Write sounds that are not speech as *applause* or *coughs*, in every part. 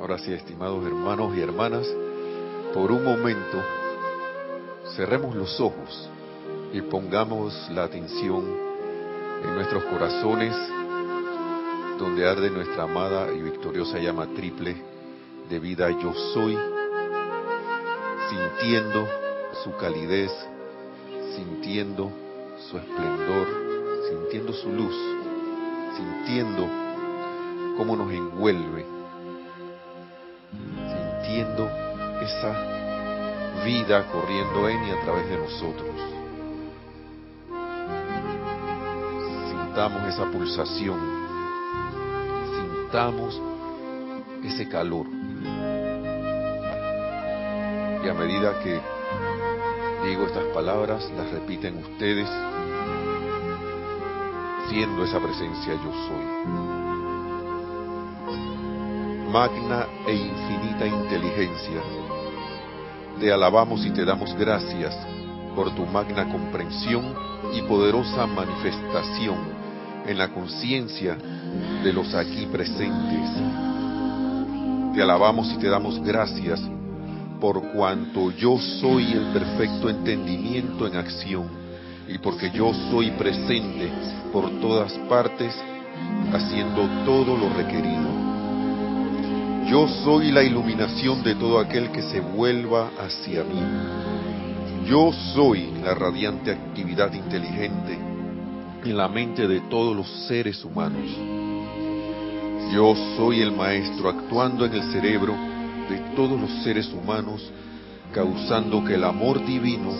Ahora sí, estimados hermanos y hermanas, por un momento cerremos los ojos y pongamos la atención en nuestros corazones donde arde nuestra amada y victoriosa llama triple de vida yo soy, sintiendo su calidez, sintiendo su esplendor, sintiendo su luz, sintiendo cómo nos envuelve, sintiendo esa vida corriendo en y a través de nosotros. Sintamos esa pulsación, sintamos ese calor. Y a medida que digo estas palabras, las repiten ustedes, siendo esa presencia yo soy. Magna e infinita inteligencia, te alabamos y te damos gracias por tu magna comprensión y poderosa manifestación en la conciencia de los aquí presentes. Te alabamos y te damos gracias por cuanto yo soy el perfecto entendimiento en acción y porque yo soy presente por todas partes haciendo todo lo requerido. Yo soy la iluminación de todo aquel que se vuelva hacia mí. Yo soy la radiante actividad inteligente en la mente de todos los seres humanos. Yo soy el maestro actuando en el cerebro de todos los seres humanos, causando que el amor divino,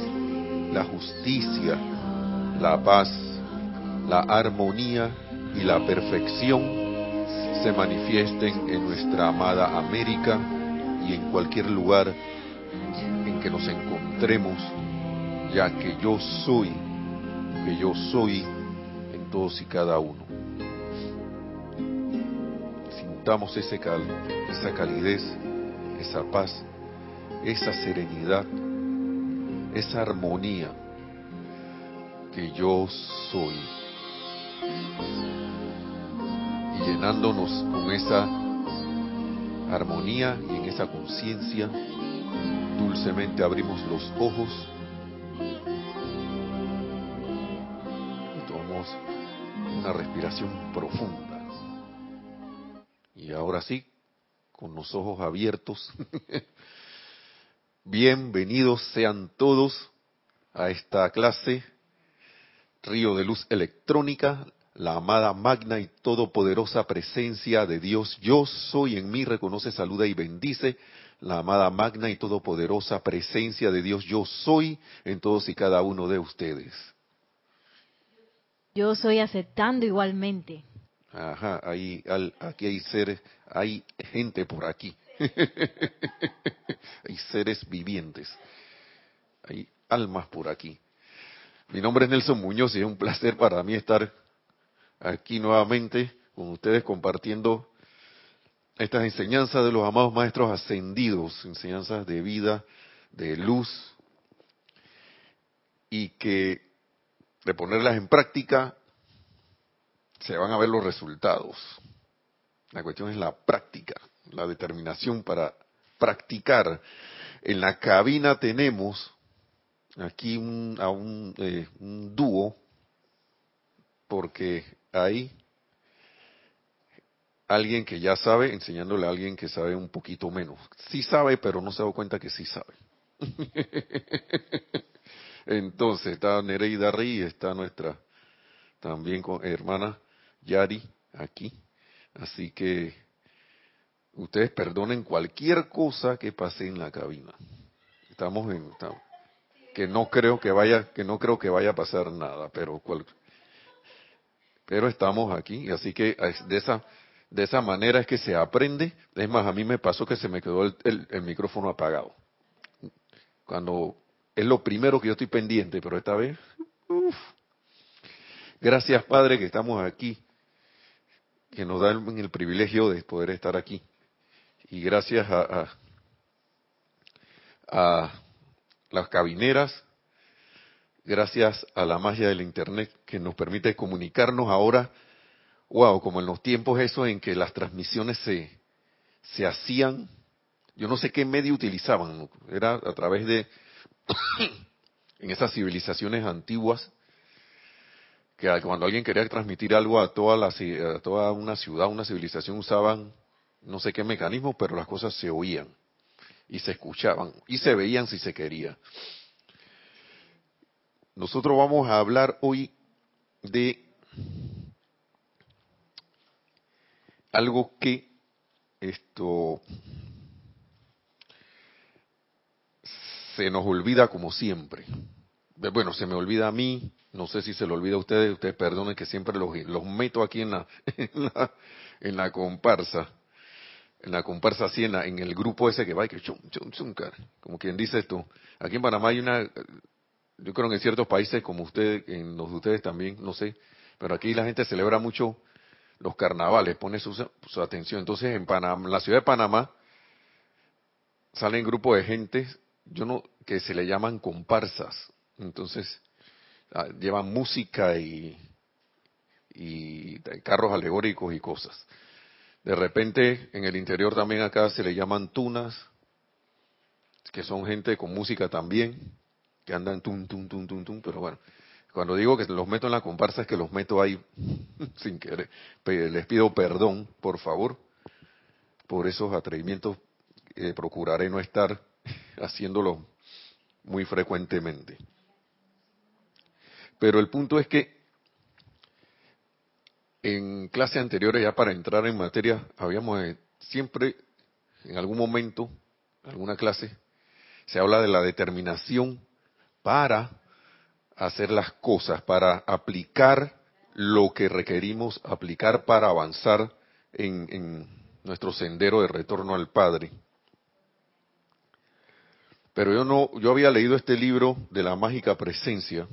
la justicia, la paz, la armonía y la perfección se manifiesten en nuestra amada América y en cualquier lugar en que nos encontremos, ya que yo soy, que yo soy en todos y cada uno. Sintamos ese cal, esa calidez, esa paz, esa serenidad, esa armonía que yo soy. Llenándonos con esa armonía y en esa conciencia, dulcemente abrimos los ojos y tomamos una respiración profunda. Y ahora sí, con los ojos abiertos, *laughs* bienvenidos sean todos a esta clase Río de Luz Electrónica, la amada magna y todopoderosa presencia de Dios. Yo soy en mí, reconoce, saluda y bendice la amada magna y todopoderosa presencia de Dios. Yo soy en todos y cada uno de ustedes. Yo soy aceptando igualmente. Ajá, ahí, al, aquí hay seres, hay gente por aquí. *laughs* hay seres vivientes. Hay almas por aquí. Mi nombre es Nelson Muñoz y es un placer para mí estar aquí nuevamente con ustedes compartiendo estas enseñanzas de los amados maestros ascendidos, enseñanzas de vida, de luz, y que de ponerlas en práctica se van a ver los resultados. La cuestión es la práctica, la determinación para practicar. En la cabina tenemos aquí un, a un, eh, un dúo, porque hay alguien que ya sabe enseñándole a alguien que sabe un poquito menos. Sí sabe, pero no se da cuenta que sí sabe. *laughs* Entonces está Nereida y está nuestra también hermana Yari aquí. Así que ustedes perdonen cualquier cosa que pase en la cabina. Estamos en estamos, que no creo que vaya que no creo que vaya a pasar nada, pero cual, pero estamos aquí, así que de esa de esa manera es que se aprende. Es más, a mí me pasó que se me quedó el, el, micrófono apagado. Cuando es lo primero que yo estoy pendiente, pero esta vez, uf. gracias Padre que estamos aquí que nos dan el privilegio de poder estar aquí. Y gracias a, a, las cabineras, gracias a la magia del Internet que nos permite comunicarnos ahora, wow, como en los tiempos eso en que las transmisiones se, se hacían, yo no sé qué medio utilizaban, era a través de, *coughs* en esas civilizaciones antiguas, que cuando alguien quería transmitir algo a toda, la, a toda una ciudad, una civilización, usaban no sé qué mecanismo, pero las cosas se oían y se escuchaban y se veían si se quería. Nosotros vamos a hablar hoy de algo que esto se nos olvida como siempre. Bueno, se me olvida a mí, no sé si se lo olvida a ustedes, ustedes perdonen que siempre los, los meto aquí en la, *laughs* en la, comparsa, en la comparsa así en, en, el grupo ese que va y que chum, chum, chum, como quien dice esto. Aquí en Panamá hay una, yo creo que en ciertos países como ustedes, en los de ustedes también, no sé, pero aquí la gente celebra mucho los carnavales, pone su, atención. Entonces, en Panamá, la ciudad de Panamá, salen grupos de gente, yo no, que se le llaman comparsas. Entonces, ah, llevan música y, y carros alegóricos y cosas. De repente, en el interior también acá se le llaman tunas, que son gente con música también, que andan tum, tum, tum, tum, tum, pero bueno, cuando digo que los meto en la comparsa es que los meto ahí *laughs* sin querer. Les pido perdón, por favor, por esos atrevimientos. Procuraré no estar *laughs* haciéndolo muy frecuentemente. Pero el punto es que en clases anteriores, ya para entrar en materia, habíamos eh, siempre, en algún momento, en alguna clase, se habla de la determinación para hacer las cosas, para aplicar lo que requerimos aplicar para avanzar en, nuestro sendero de retorno al Padre. Pero yo no, yo había leído este libro de la mágica presencia.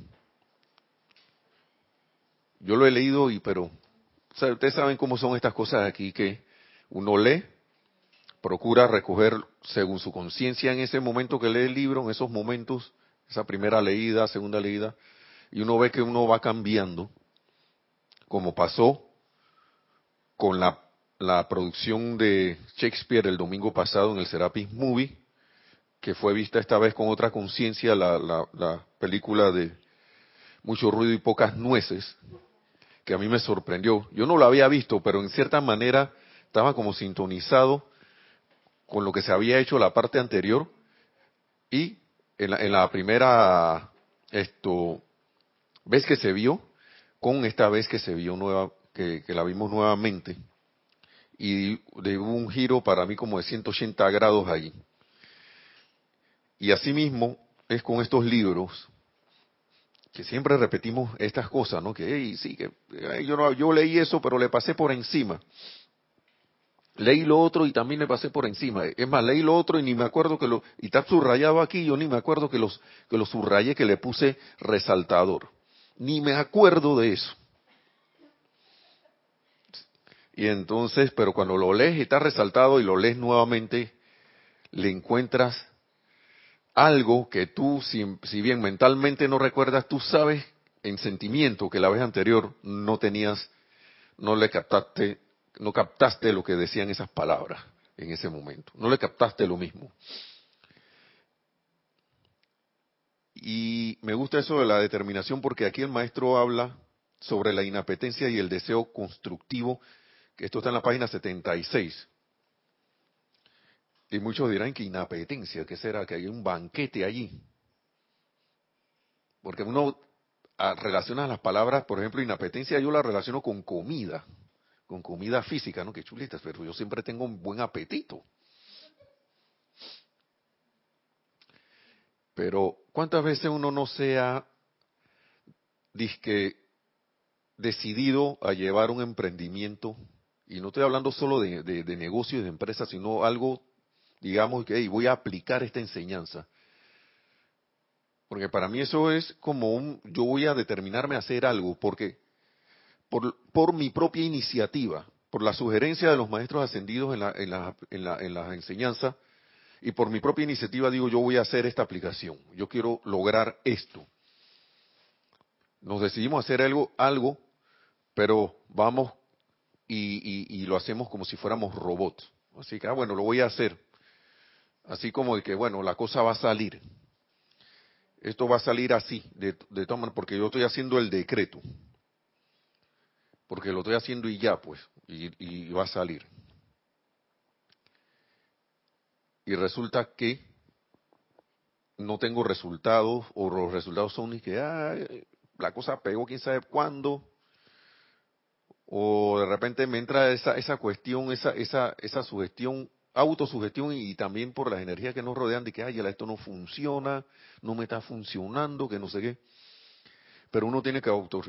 Yo lo he leído y, pero, ustedes saben cómo son estas cosas aquí que uno lee, procura recoger según su conciencia en ese momento que lee el libro, en esos momentos, esa primera leída, segunda leída, y uno ve que uno va cambiando, como pasó con la, la producción de Shakespeare el domingo pasado en el Serapis Movie, que fue vista esta vez con otra conciencia, la, la, la película de Mucho ruido y pocas nueces, que a mí me sorprendió. Yo no lo había visto, pero en cierta manera estaba como sintonizado con lo que se había hecho la parte anterior y en la, en la primera esto vez que se vio con esta vez que se vio nueva, que, la vimos nuevamente y de un giro para mí como de 180 grados allí. Y asimismo es con estos libros que siempre repetimos estas cosas, ¿no? Que sí, que yo no, yo leí eso, pero le pasé por encima leí lo otro y también le pasé por encima. Es más, leí lo otro y ni me acuerdo que lo, y está subrayado aquí, yo ni me acuerdo que los, que lo subrayé, que le puse resaltador. Ni me acuerdo de eso. Y entonces, pero cuando lo lees y está resaltado y lo lees nuevamente, le encuentras algo que tú, si, si bien mentalmente no recuerdas, tú sabes en sentimiento que la vez anterior no tenías, no le captaste no captaste lo que decían esas palabras en ese momento, no le captaste lo mismo. Y me gusta eso de la determinación porque aquí el maestro habla sobre la inapetencia y el deseo constructivo, que esto está en la página 76. Y muchos dirán que inapetencia, que será? Que hay un banquete allí. Porque uno ah, relaciona las palabras, por ejemplo, inapetencia yo la relaciono con comida con comida física, ¿no? Qué chulitas, pero yo siempre tengo un buen apetito. Pero, ¿cuántas veces uno no se ha decidido a llevar un emprendimiento? Y no estoy hablando solo de, de, negocio y de empresa, sino algo, digamos, que voy a aplicar esta enseñanza. Porque para mí eso es como un, yo voy a determinarme a hacer algo, porque por, mi propia iniciativa, por la sugerencia de los maestros ascendidos en la, en, la, en, la, en la enseñanza, y por mi propia iniciativa digo, yo voy a hacer esta aplicación, yo quiero lograr esto. Nos decidimos hacer algo, algo pero vamos y, y, lo hacemos como si fuéramos robots. Así que, ah, bueno, lo voy a hacer. Así como de que, bueno, la cosa va a salir. Esto va a salir así, de, de todas porque yo estoy haciendo el decreto. Porque lo estoy haciendo y ya, pues, y, y va a salir. Y resulta que no tengo resultados, o los resultados son y que, ah, la cosa pegó quién sabe cuándo, o de repente me entra esa, esa cuestión, esa, esa, esa sugestión, autosugestión y, también por las energías que nos rodean de que, ay, esto no funciona, no me está funcionando, que no sé qué. Pero uno tiene que auto,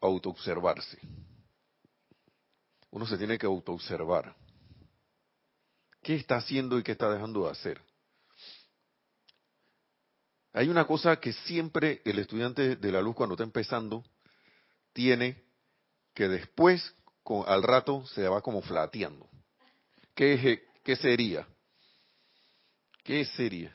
autoobservarse. Uno se tiene que autoobservar. ¿Qué está haciendo y qué está dejando de hacer? Hay una cosa que siempre el estudiante de la luz cuando está empezando tiene que después, al rato, se va como flateando. ¿Qué, ¿Qué sería? ¿Qué sería?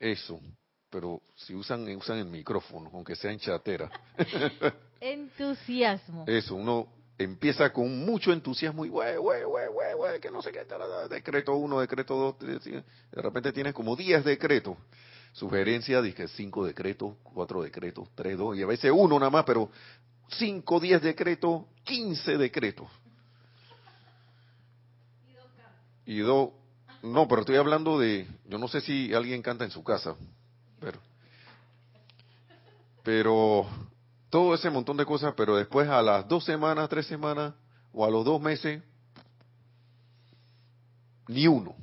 Eso. Pero si usan, usan el micrófono, aunque sea en chatera. *laughs* Entusiasmo. Eso, uno empieza con mucho entusiasmo y güey, güey, güey, güey, que no sé qué, decreto uno, decreto dos, de repente tienes como 10 decretos. Sugerencia, dije cinco decretos, cuatro decretos, tres, dos, y a veces uno nada más, pero 5, 10 decretos, 15 decretos. Y dos, no, pero estoy hablando de, yo no sé si alguien canta en su casa, pero, pero todo ese montón de cosas, pero después a las dos semanas, tres semanas o a los dos meses, ni uno.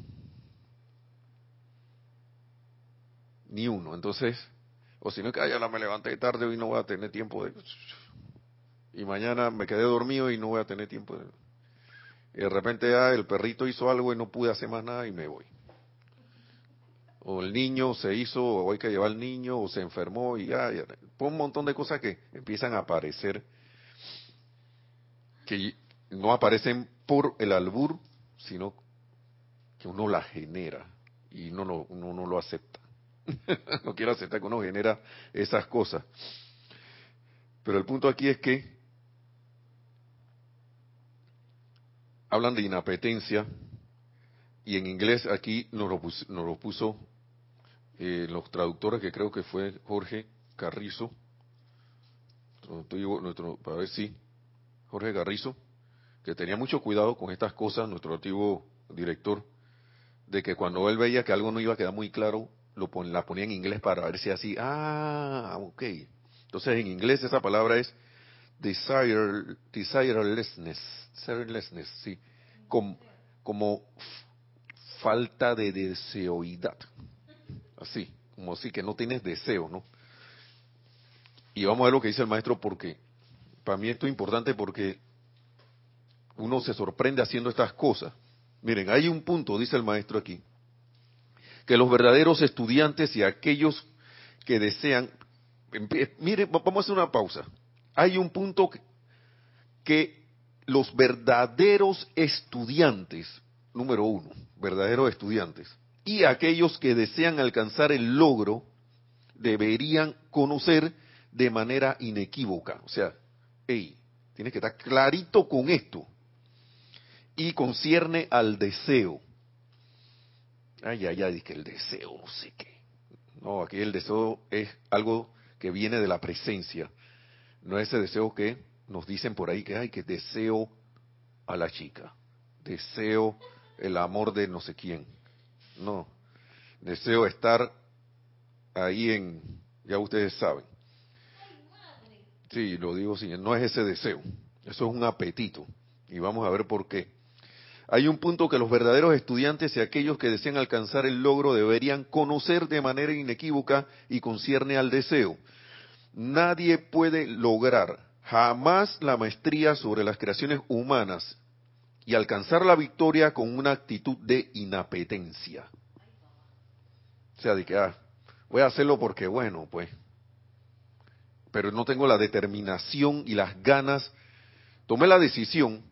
Ni uno. Entonces, o si no, que ya me levanté tarde y no voy a tener tiempo de y mañana me quedé dormido y no voy a tener tiempo. De... Y de repente ah, el perrito hizo algo y no pude hacer más nada y me voy. O el niño se hizo, o hay que llevar al niño, o se enfermó y ya, ya. un montón de cosas que empiezan a aparecer, que no aparecen por el albur, sino que uno la genera y uno no, uno no lo acepta. *laughs* no quiero aceptar que uno genera esas cosas. Pero el punto aquí es que hablan de inapetencia y en inglés aquí nos lo puso, nos lo puso eh, los traductores que creo que fue Jorge Carrizo, nuestro, para ver si Jorge Carrizo, que tenía mucho cuidado con estas cosas, nuestro antiguo director, de que cuando él veía que algo no iba a quedar muy claro, lo la ponía en inglés para ver si así, ah, ok. Entonces en inglés esa palabra es desire, desirelessness, desirelessness, sí, como, como falta de deseoidad, así, como así que no tienes deseo, ¿no? Y vamos a ver lo que dice el maestro porque para mí esto es importante porque uno se sorprende haciendo estas cosas. Miren, hay un punto, dice el maestro aquí, que los verdaderos estudiantes y aquellos que desean, miren, vamos a hacer una pausa hay un punto que, los verdaderos estudiantes, número uno, verdaderos estudiantes, y aquellos que desean alcanzar el logro, deberían conocer de manera inequívoca. O sea, hey, tienes que estar clarito con esto. Y concierne al deseo. Ay, ay, ay, que el deseo, no sé qué. No, aquí el deseo es algo que viene de la presencia. No es ese deseo que nos dicen por ahí que hay que deseo a la chica, deseo el amor de no sé quién. No, deseo estar ahí en, ya ustedes saben. Sí, lo digo sin, no es ese deseo, eso es un apetito. Y vamos a ver por qué. Hay un punto que los verdaderos estudiantes y aquellos que desean alcanzar el logro deberían conocer de manera inequívoca y concierne al deseo nadie puede lograr jamás la maestría sobre las creaciones humanas y alcanzar la victoria con una actitud de inapetencia. O sea, de que, ah, voy a hacerlo porque, bueno, pues, pero no tengo la determinación y las ganas. Tomé la decisión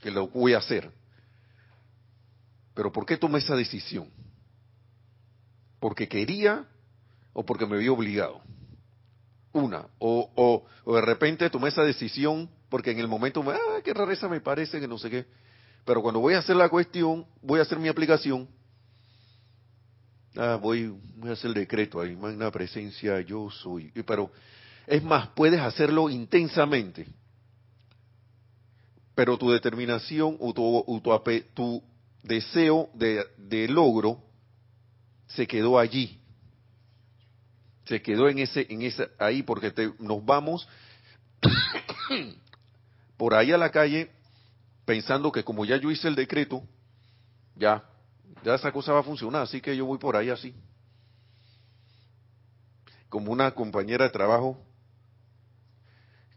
que lo voy a hacer. Pero ¿por qué tomé esa decisión? ¿Porque quería o porque me vi obligado? una, o, o, de repente tomé esa decisión porque en el momento, ah, qué rareza me parece, que no sé qué, Pero cuando voy a hacer la cuestión, voy a hacer mi aplicación, ah, voy, voy a hacer el decreto ahí, magna presencia, yo soy. Pero es más, puedes hacerlo intensamente, pero tu determinación o tu, tu, deseo de, logro se quedó allí. Se quedó en ese, en esa, ahí porque nos vamos *coughs* por ahí a la calle pensando que como ya yo hice el decreto, ya, ya esa cosa va a funcionar, así que yo voy por ahí así. Como una compañera de trabajo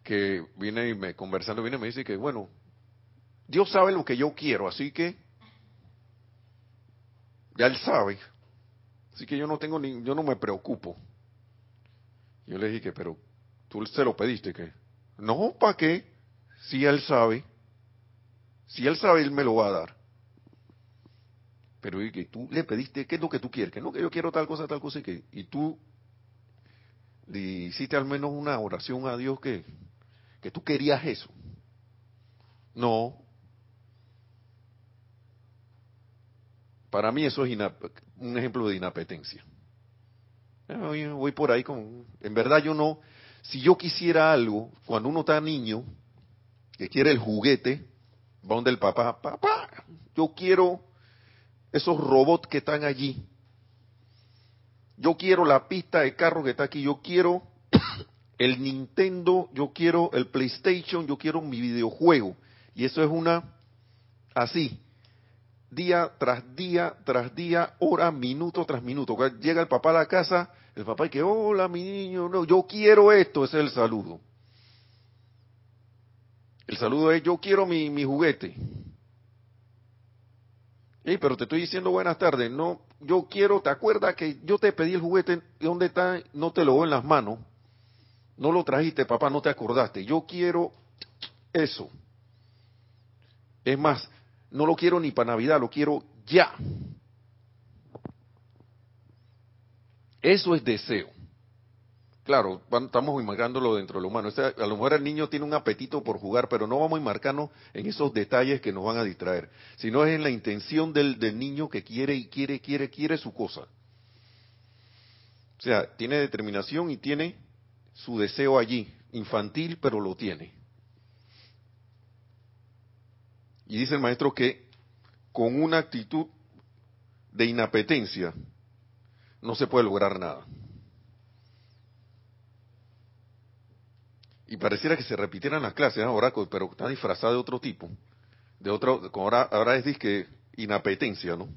que viene y me conversando, viene y me dice que, bueno, Dios sabe lo que yo quiero, así que ya él sabe. Así que yo no tengo ni, yo no me preocupo. Yo le dije, pero tú se lo pediste, que no, ¿para qué? Si él sabe, si él sabe, él me lo va a dar. Pero y que tú le pediste, ¿qué es lo que tú quieres? Que no, que yo quiero tal cosa, tal cosa, y que, y tú le hiciste al menos una oración a Dios que, que tú querías eso. No. Para mí eso es un ejemplo de inapetencia. Voy por ahí con... En verdad yo no... Si yo quisiera algo, cuando uno está niño, que quiere el juguete, va donde el papá, papá, yo quiero esos robots que están allí. Yo quiero la pista de carro que está aquí. Yo quiero *coughs* el Nintendo, yo quiero el PlayStation, yo quiero mi videojuego. Y eso es una así día tras día, tras día, hora, minuto tras minuto. Llega el papá a la casa, el papá y que, hola mi niño, no, yo quiero esto, es el saludo. El saludo es, yo quiero mi, mi juguete. Hey, pero te estoy diciendo buenas tardes, no, yo quiero, ¿te acuerdas que yo te pedí el juguete? ¿Dónde está? No te lo doy en las manos. No lo trajiste, papá, no te acordaste. Yo quiero eso. Es más, no lo quiero ni para Navidad, lo quiero ya. Eso es deseo. Claro, estamos enmarcándolo dentro de lo humano. a lo mejor el niño tiene un apetito por jugar, pero no vamos a enmarcarnos en esos detalles que nos van a distraer, sino es en la intención del, del niño que quiere y quiere, quiere, quiere su cosa. O sea, tiene determinación y tiene su deseo allí, infantil, pero lo tiene. Y dice el maestro que con una actitud de inapetencia no se puede lograr nada. Y pareciera que se repitieran las clases ahora, pero está disfrazada de otro tipo. De otro, ahora, ahora es que inapetencia, ¿no?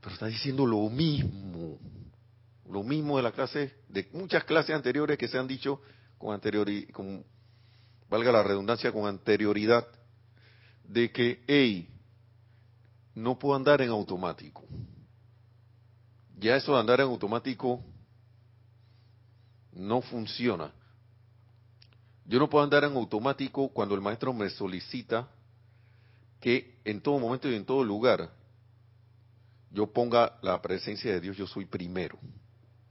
Pero está diciendo lo mismo. Lo mismo de la clase, de muchas clases anteriores que se han dicho con anterioridad, con, valga la redundancia, con anterioridad de que, hey, no puedo andar en automático. Ya eso de andar en automático no funciona. Yo no puedo andar en automático cuando el maestro me solicita que en todo momento y en todo lugar yo ponga la presencia de Dios, yo soy primero.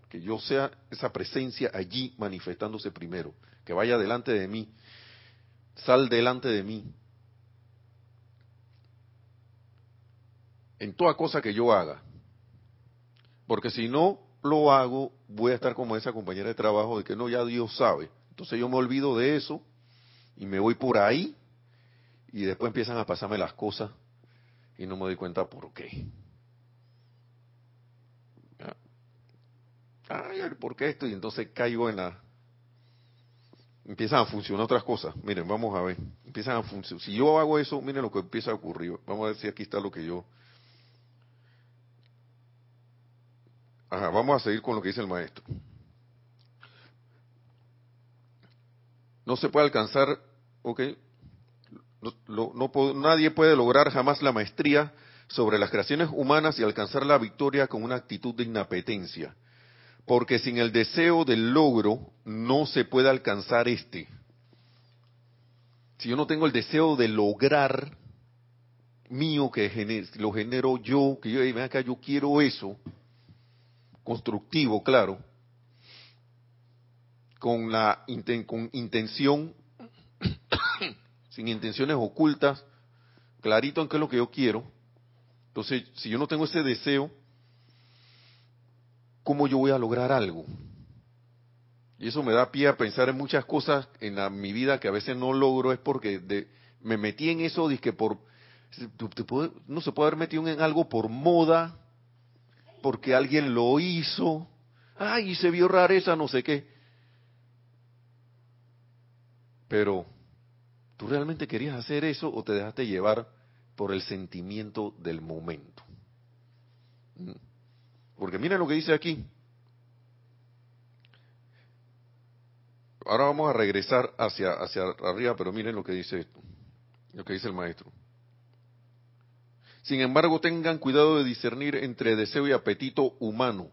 Que yo sea esa presencia allí manifestándose primero. Que vaya delante de mí. Sal delante de mí. en toda cosa que yo haga. Porque si no lo hago, voy a estar como esa compañera de trabajo de que no, ya Dios sabe. Entonces yo me olvido de eso y me voy por ahí y después empiezan a pasarme las cosas y no me doy cuenta por qué. Ay, ¿por qué esto? Y entonces caigo en la... Empiezan a funcionar otras cosas. Miren, vamos a ver. Empiezan a funcionar. Si yo hago eso, miren lo que empieza a ocurrir. Vamos a ver si aquí está lo que yo Ajá, vamos a seguir con lo que dice el maestro. No se puede alcanzar, ok, no, nadie puede lograr jamás la maestría sobre las creaciones humanas y alcanzar la victoria con una actitud de inapetencia, porque sin el deseo del logro no se puede alcanzar este. Si yo no tengo el deseo de lograr mío, que lo genero yo, que yo, acá, yo quiero eso, constructivo, claro, con la con intención, *coughs* sin intenciones ocultas clarito en qué es lo que yo quiero. Entonces, si yo no tengo ese deseo, ¿cómo yo voy a lograr algo? Y eso me da pie a pensar en muchas cosas en mi vida que a veces no logro, es porque me metí en eso, que por, no se puede haber metido en algo por moda, porque alguien lo hizo, ay, se vio rareza, no sé qué. Pero, ¿tú realmente querías hacer eso o te dejaste llevar por el sentimiento del momento? Mm. Porque miren lo que dice aquí. Ahora vamos a regresar hacia, hacia arriba, pero miren lo que dice esto, lo que dice el maestro. Sin embargo, tengan cuidado de discernir entre deseo y apetito humano,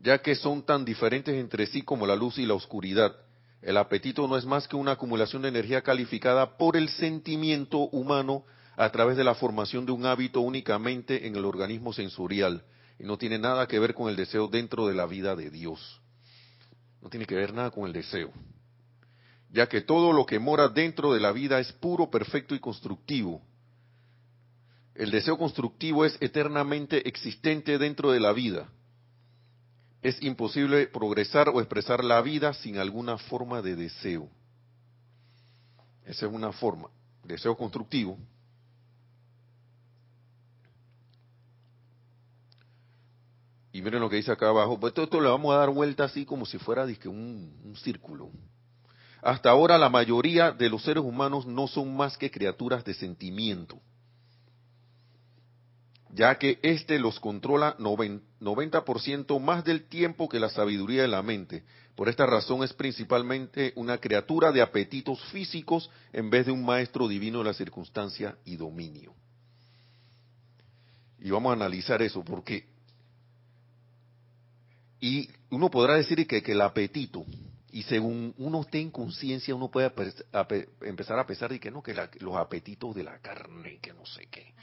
ya que son tan diferentes entre sí como la luz y la oscuridad. El apetito no es más que una acumulación de energía calificada por el sentimiento humano a través de la formación de un hábito únicamente en el organismo sensorial y no tiene nada que ver con el deseo dentro de la vida de Dios. No tiene que ver nada con el deseo, ya que todo lo que mora dentro de la vida es puro, perfecto y constructivo. El deseo constructivo es eternamente existente dentro de la vida. Es imposible progresar o expresar la vida sin alguna forma de deseo. Esa es una forma. Deseo constructivo Y miren lo que dice acá abajo. Pues esto, le vamos a dar vuelta así como si fuera un, un círculo. Hasta ahora la mayoría de los seres humanos no son más que criaturas de sentimiento, ya que éste los controla 90% más del tiempo que la sabiduría de la mente. Por esta razón es principalmente una criatura de apetitos físicos en vez de un maestro divino de la circunstancia y dominio. Y vamos a analizar eso, porque y uno podrá decir que, que el apetito, y según uno esté en conciencia, uno puede empezar a pensar de que no, que los apetitos de la carne, que no sé qué,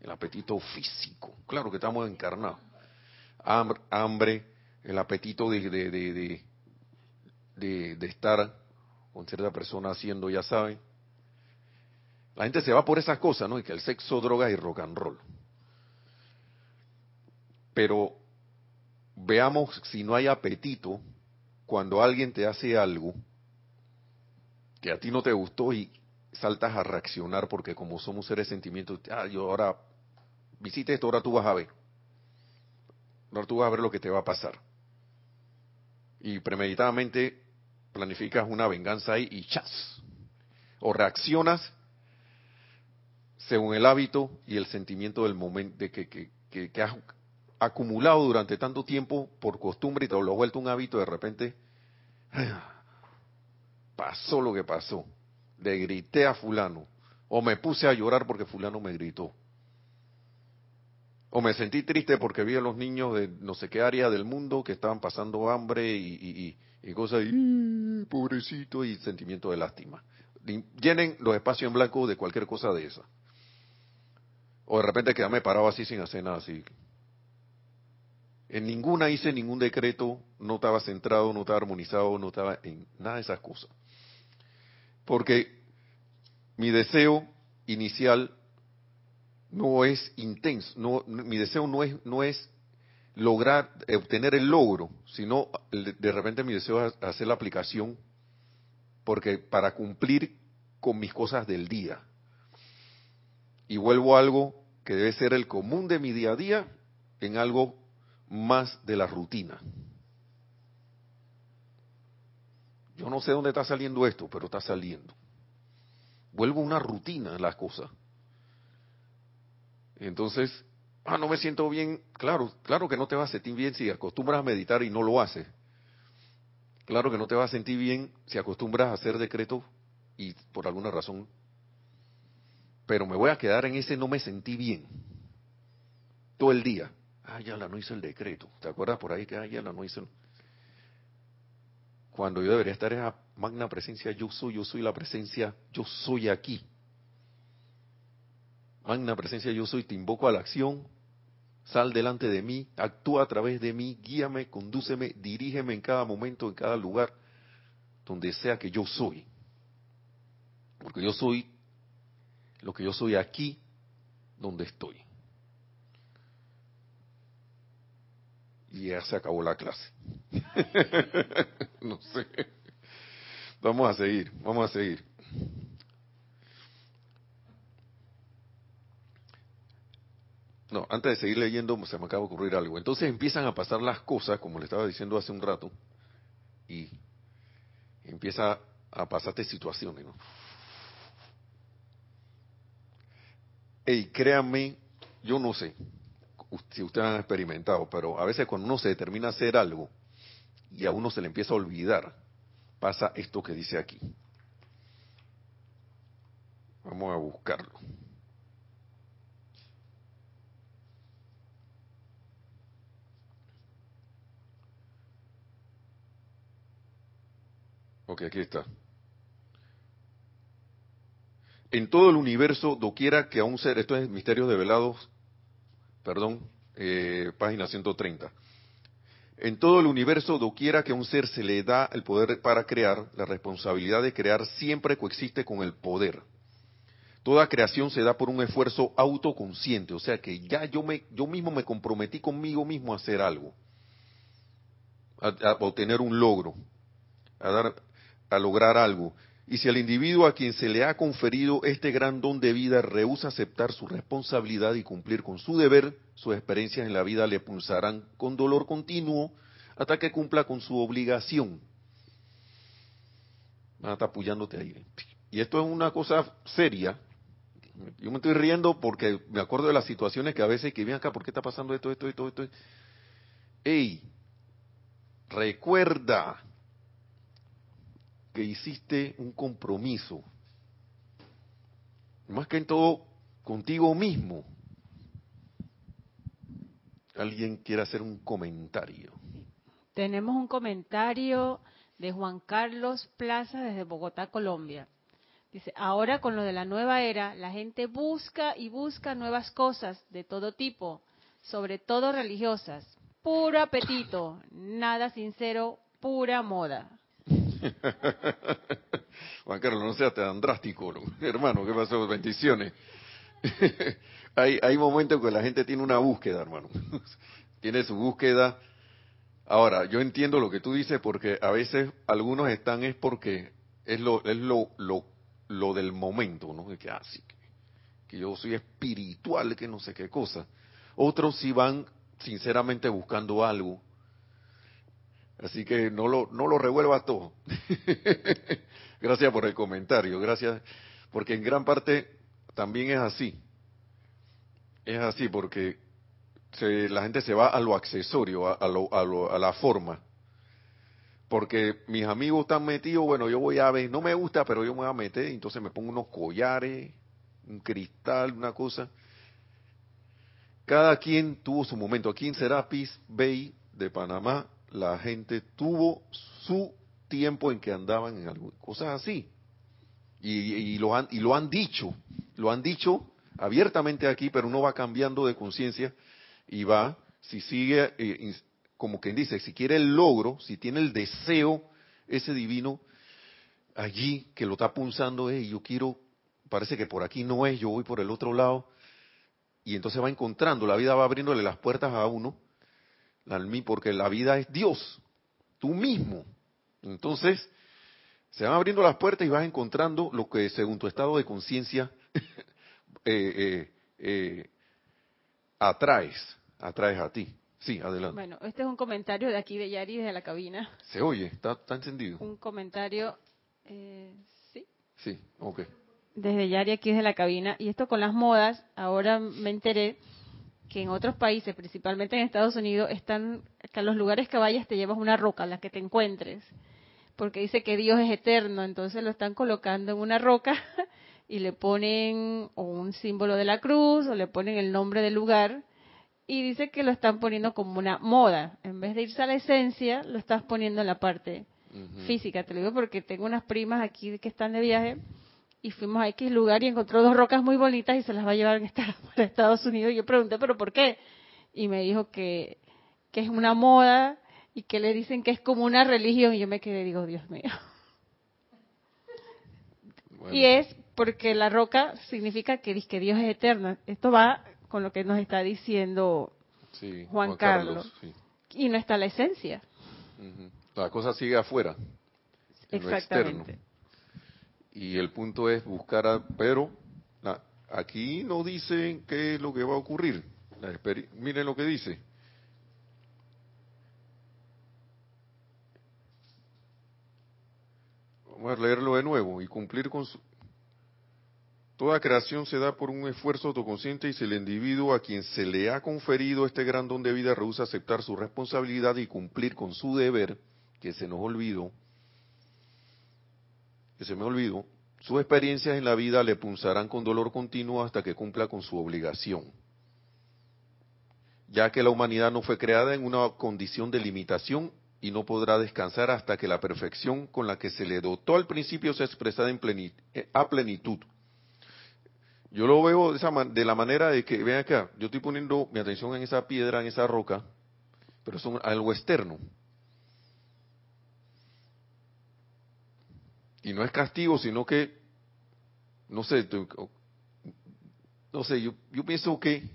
el apetito físico, claro que estamos encarnados, hambre, el apetito de, de, de, estar con cierta persona haciendo, ya saben, la gente se va por esas cosas, ¿no? Y que el sexo, drogas y rock and roll. Pero veamos si no hay apetito cuando alguien te hace algo que a ti no te gustó y saltas a reaccionar porque como somos seres sentimientos, ah, yo ahora visite esto, ahora tú vas a ver. Ahora tú vas a ver lo que te va a pasar. Y premeditadamente planificas una venganza ahí y chas. O reaccionas según el hábito y el sentimiento del momento de que, que, que, que has acumulado durante tanto tiempo por costumbre y te lo ha vuelto un hábito, de repente *sighs* pasó lo que pasó. Le grité a fulano. O me puse a llorar porque fulano me gritó. O me sentí triste porque vi a los niños de no sé qué área del mundo que estaban pasando hambre y, y, cosas, y pobrecito, y sentimiento de lástima. Llenen los espacios en blanco de cualquier cosa de esa. O de repente quedarme parado así sin hacer nada, así. En ninguna hice ningún decreto, no estaba centrado, no estaba armonizado, no estaba en nada de esas cosas. Porque mi deseo inicial no es intenso, no, mi deseo no es, no es lograr, obtener el logro, sino de repente mi deseo es hacer la aplicación porque para cumplir con mis cosas del día. Y vuelvo a algo que debe ser el común de mi día a día en algo más de la rutina. Yo no sé dónde está saliendo esto, pero está saliendo. Vuelvo a una rutina en las cosas. Entonces, ah, no me siento bien. Claro, claro que no te vas a sentir bien si acostumbras a meditar y no lo haces. Claro que no te vas a sentir bien si acostumbras a hacer decretos y por alguna razón. Pero me voy a quedar en ese no me sentí bien. Todo el día. Ah, ya la no hizo el decreto. ¿Te acuerdas por ahí que ah, ya la no hizo? Cuando yo debería estar en la magna presencia, yo soy, yo soy la presencia, yo soy aquí. Magna presencia, yo soy, te invoco a la acción, sal delante de mí, actúa a través de mí, guíame, condúceme, dirígeme en cada momento, en cada lugar, donde sea que yo soy. Porque yo soy lo que yo soy aquí donde estoy. Y ya se acabó la clase. *laughs* no sé. Vamos a seguir, vamos a seguir. No, antes de seguir leyendo, se me acaba de ocurrir algo. Entonces empiezan a pasar las cosas, como le estaba diciendo hace un rato, y empieza a pasarte situaciones, ¿no? Y créanme, yo no sé si ustedes han experimentado, pero a veces cuando uno se determina a hacer algo y a uno se le empieza a olvidar, pasa esto que dice aquí. Vamos a buscarlo. Ok, aquí está. En todo el universo, doquiera que a un ser, esto es Misterios Develados, perdón, eh, página 130. En todo el universo, doquiera que a un ser se le da el poder para crear, la responsabilidad de crear siempre coexiste con el poder. Toda creación se da por un esfuerzo autoconsciente, o sea que ya yo, me, yo mismo me comprometí conmigo mismo a hacer algo, a, a obtener un logro, a dar, a lograr algo. Y si el individuo a quien se le ha conferido este gran don de vida rehúsa aceptar su responsabilidad y cumplir con su deber, sus experiencias en la vida le pulsarán con dolor continuo hasta que cumpla con su obligación. Van a estar apoyándote ahí. Y esto es una cosa seria. Yo me estoy riendo porque me acuerdo de las situaciones que a veces que vienen acá, ¿por qué está pasando esto, esto, esto, esto? Ey, recuerda que hiciste un compromiso, más que en todo contigo mismo. ¿Alguien quiere hacer un comentario? Tenemos un comentario de Juan Carlos Plaza desde Bogotá, Colombia. Dice, ahora con lo de la nueva era, la gente busca y busca nuevas cosas de todo tipo, sobre todo religiosas. Puro apetito, nada sincero, pura moda. *laughs* Juan Carlos, no seas tan drástico, hermano, ¿qué pasó? Bendiciones. *laughs* hay, hay momentos que la gente tiene una búsqueda, hermano. *laughs* tiene su búsqueda. Ahora, yo entiendo lo que tú dices porque a veces algunos están es porque es lo, es lo, del momento, ¿no? Que, ah, que, que yo soy espiritual, que no sé qué cosa. Otros sí van sinceramente buscando algo Así que no lo, no lo revuelvas todo. *laughs* gracias por el comentario, gracias, porque en gran parte también es así. Es así porque la gente se va a lo accesorio, a, lo, a, lo, a la forma. Porque mis amigos están metidos, bueno, yo voy a ver, no me gusta, pero yo me voy a meter, entonces me pongo unos collares, un cristal, una cosa. Cada quien tuvo su momento. Aquí en Serapis Bay de Panamá la gente tuvo su tiempo en que andaban en algo, cosas así. Y, lo han, y lo han dicho, lo han dicho abiertamente aquí, pero uno va cambiando de conciencia y va, si sigue, eh, como quien dice, si quiere el logro, si tiene el deseo ese divino allí que lo está punzando, y yo quiero, parece que por aquí no es, yo voy por el otro lado, y entonces va encontrando, la vida va abriéndole las puertas a uno porque la vida es Dios, tú mismo. Entonces, se van abriendo las puertas y vas encontrando lo que según tu estado de conciencia *laughs* eh, eh, eh, atraes, atraes a ti. Sí, adelante. Bueno, este es un comentario de aquí de Yari desde la cabina. ¿Se oye? ¿Está, encendido? Un comentario, sí. Sí, ok. Desde Yari aquí desde la cabina. Y esto con las modas, ahora me enteré que en otros países, principalmente en Estados Unidos, están que a los lugares que vayas te llevas una roca, la que te encuentres, porque dice que Dios es eterno, entonces lo están colocando en una roca *laughs* y le ponen un símbolo de la cruz o le ponen el nombre del lugar y dice que lo están poniendo como una moda, en vez de irse a la esencia, lo estás poniendo en la parte física, te lo digo porque tengo unas primas aquí que están de viaje y fuimos a X lugar y encontró dos rocas muy bonitas y se las va a llevar a *laughs* Estados Unidos. Y yo pregunté, ¿pero por qué? Y me dijo que, que es una moda y que le dicen que es como una religión. Y yo me quedé, digo, Dios mío. Y es porque la roca significa que, que Dios es eterno. Esto va con lo que nos está diciendo Juan, Carlos. Y no está la esencia. La cosa sigue afuera. Exactamente. Y el punto es buscar a, pero aquí no dicen qué es lo que va a ocurrir. miren lo que dice. Vamos a leerlo de nuevo y cumplir con su, Toda creación se da por un esfuerzo autoconsciente y si el individuo a quien se le ha conferido este gran don de vida rehúsa aceptar su responsabilidad y cumplir con su deber, que se nos olvidó, que se me olvidó, sus experiencias en la vida le punzarán con dolor continuo hasta que cumpla con su obligación, ya que la humanidad no fue creada en una condición de limitación y no podrá descansar hasta que la perfección con la que se le dotó al principio sea expresada en eh, a plenitud yo lo veo de, de la manera de que, vean acá, yo estoy poniendo mi atención en esa piedra, en esa roca, pero es algo externo. Y no es castigo, sino que, no sé, no sé, yo, pienso que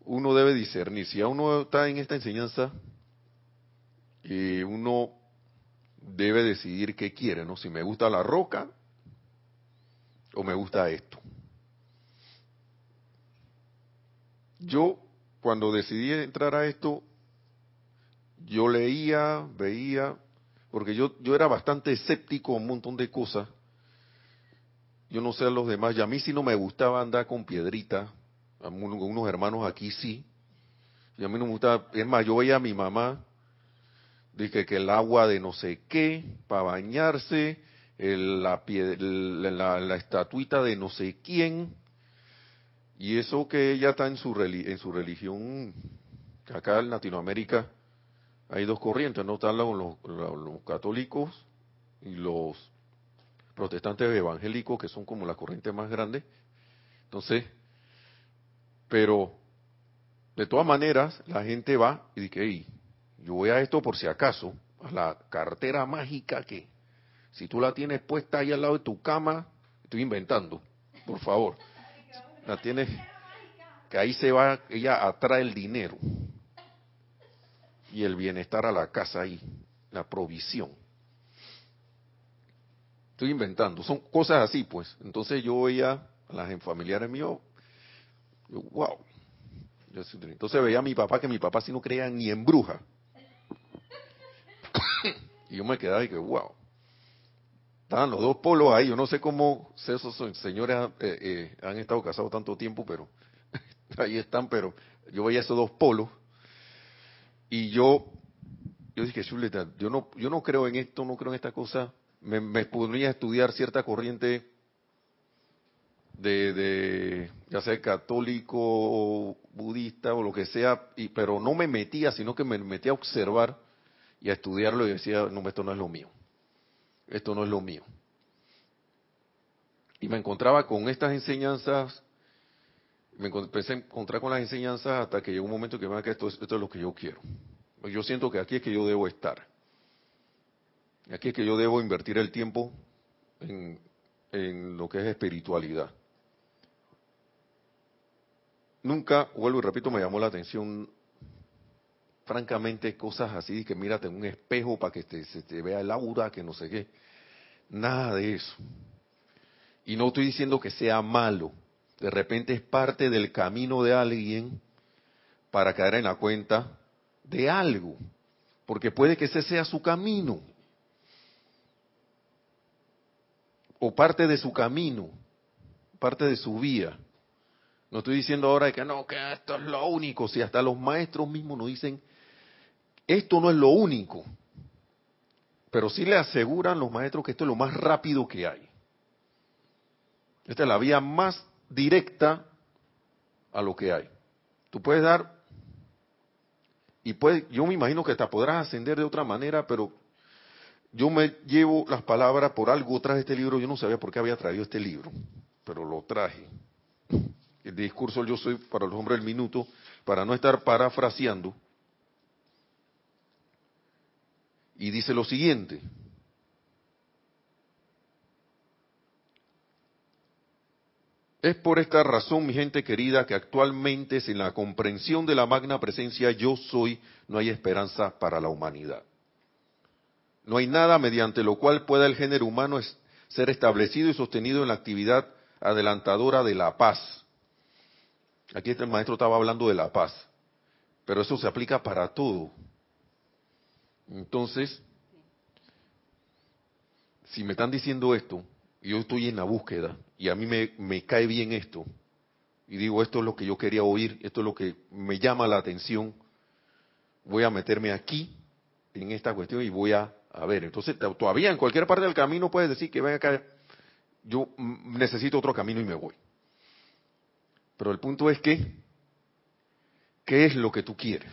uno debe discernir. Si a uno está en esta enseñanza, y uno debe decidir qué quiere, ¿no? Si me gusta la roca, o me gusta esto. Yo, cuando decidí entrar a esto, yo leía, veía, porque yo, yo era bastante escéptico a un montón de cosas. Yo no sé a los demás, y a mí sí no me gustaba andar con piedrita, a unos hermanos aquí sí, y a mí no me gustaba, es más, yo veía a mi mamá, dije que el agua de no sé qué, para bañarse, la, la, la, estatuita de no sé quién, y eso que ella está en su, en su religión, acá en Latinoamérica hay dos corrientes, no están los, los, católicos y los protestantes evangélicos, que son como la corriente más grande. Entonces, pero de todas maneras, la gente va y dice, yo voy a esto por si acaso, a la cartera mágica que si tú la tienes puesta ahí al lado de tu cama, estoy inventando, por favor. La tienes, que ahí se va, ella atrae el dinero y el bienestar a la casa ahí, la provisión. Estoy inventando, son cosas así pues. Entonces yo veía a las familiares míos, wow. Entonces veía a mi papá que mi papá sí no creía ni en bruja. *coughs* y yo me quedaba y que wow. Estaban los dos polos ahí. Yo no sé cómo esos señores eh, eh, han estado casados tanto tiempo, pero *laughs* ahí están. Pero yo veía esos dos polos y yo, yo dije, chuleta, yo no, yo no creo en esto, no creo en esta cosa. Me, me estudiar cierta corriente de, de, ya sea católico, budista o lo que sea, y, pero no me metía, sino que me metía a observar y a estudiarlo y decía, no, esto no es lo mío esto no es lo mío. Y me encontraba con estas enseñanzas, me empecé a encontrar con las enseñanzas hasta que llegó un momento que me que esto, esto es lo que yo quiero. Yo siento que aquí es que yo debo estar. Aquí es que yo debo invertir el tiempo en, lo que es espiritualidad. Nunca, vuelvo y repito, me llamó la atención francamente cosas así, que mírate en un espejo para que se te vea el aura, que no sé qué. Nada de eso. Y no estoy diciendo que sea malo. De repente es parte del camino de alguien para caer en la cuenta de algo. Porque puede que ese sea su camino. O parte de su camino. Parte de su vía. No estoy diciendo ahora que no, que esto es lo único. Si hasta los maestros mismos nos dicen esto no es lo único, pero sí le aseguran los maestros que esto es lo más rápido que hay. Esta es la vía más directa a lo que hay. Tú puedes dar, y puedes, yo me imagino que hasta podrás ascender de otra manera, pero yo me llevo las palabras por algo tras este libro, yo no sabía por qué había traído este libro, pero lo traje. El discurso yo soy para los hombres del minuto, para no estar parafraseando, y dice lo siguiente. Es por esta razón, mi gente querida, que actualmente sin la comprensión de la magna presencia yo soy, no hay esperanza para la humanidad. No hay nada mediante lo cual pueda el género humano ser establecido y sostenido en la actividad adelantadora de la paz. Aquí el maestro estaba hablando de la paz, pero eso se aplica para todo. Entonces, si me están diciendo esto, yo estoy en la búsqueda, y a mí me, cae bien esto, y digo, esto es lo que yo quería oír, esto es lo que me llama la atención, voy a meterme aquí, en esta cuestión, y voy a, a ver. Entonces, todavía en cualquier parte del camino puedes decir que venga acá, yo necesito otro camino y me voy. Pero el punto es que, ¿qué es lo que tú quieres?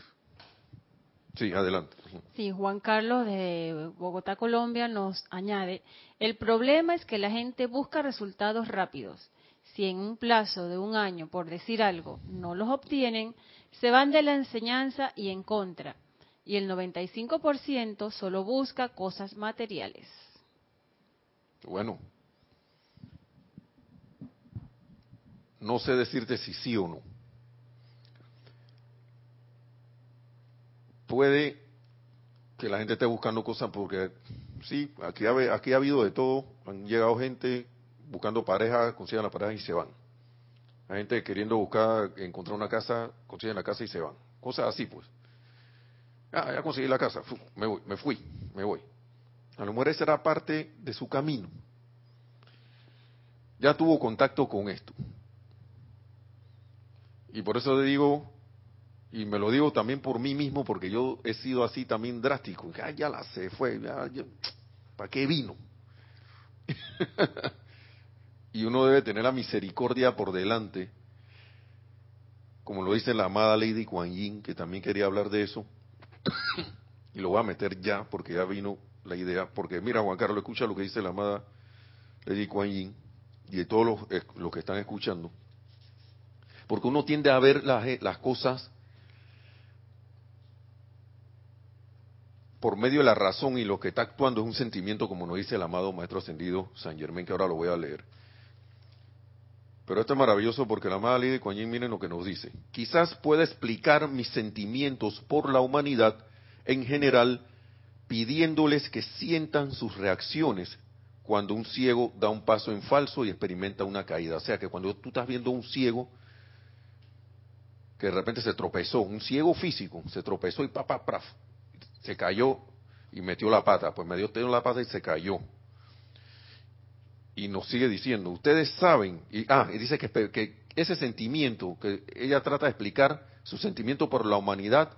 Sí, adelante. Sí, Juan Carlos de Bogotá, Colombia, nos añade, el problema es que la gente busca resultados rápidos. Si en un plazo de un año, por decir algo, no los obtienen, se van de la enseñanza y en contra. Y el 95% solo busca cosas materiales. Bueno, no sé decirte si sí o no. Puede que la gente esté buscando cosas porque sí, aquí ha, habido de todo. Han llegado gente buscando pareja, consiguen la pareja y se van. Hay gente queriendo buscar, encontrar una casa, consiguen la casa y se van. Cosas así, pues. Ah, ya conseguí la casa, me voy, me fui, me voy. A lo mejor esa era parte de su camino. Ya tuvo contacto con esto. Y por eso le digo, y me lo digo también por mí mismo, porque yo he sido así también drástico. Ya la se fue, ¿para qué vino? *laughs* y uno debe tener la misericordia por delante, como lo dice la amada Lady Kuan Yin, que también quería hablar de eso, *coughs* y lo voy a meter ya, porque ya vino la idea, porque mira Juan Carlos, escucha lo que dice la amada Lady Kuan Yin, y de todos los, eh, los que están escuchando, porque uno tiende a ver las, eh, las cosas por medio de la razón y lo que está actuando es un sentimiento, como nos dice el amado Maestro Ascendido San Germán, que ahora lo voy a leer. Pero esto es maravilloso porque la amada de Kuan miren lo que nos dice. Quizás pueda explicar mis sentimientos por la humanidad en general, pidiéndoles que sientan sus reacciones cuando un ciego da un paso en falso y experimenta una caída. O sea que cuando tú estás viendo un ciego que de repente se tropezó, un ciego físico, se tropezó y papá, se cayó y metió la pata, pues me dio la pata y se cayó. Y nos sigue diciendo, ustedes saben, y, ah, y dice que, que ese sentimiento, que ella trata de explicar su sentimiento por la humanidad,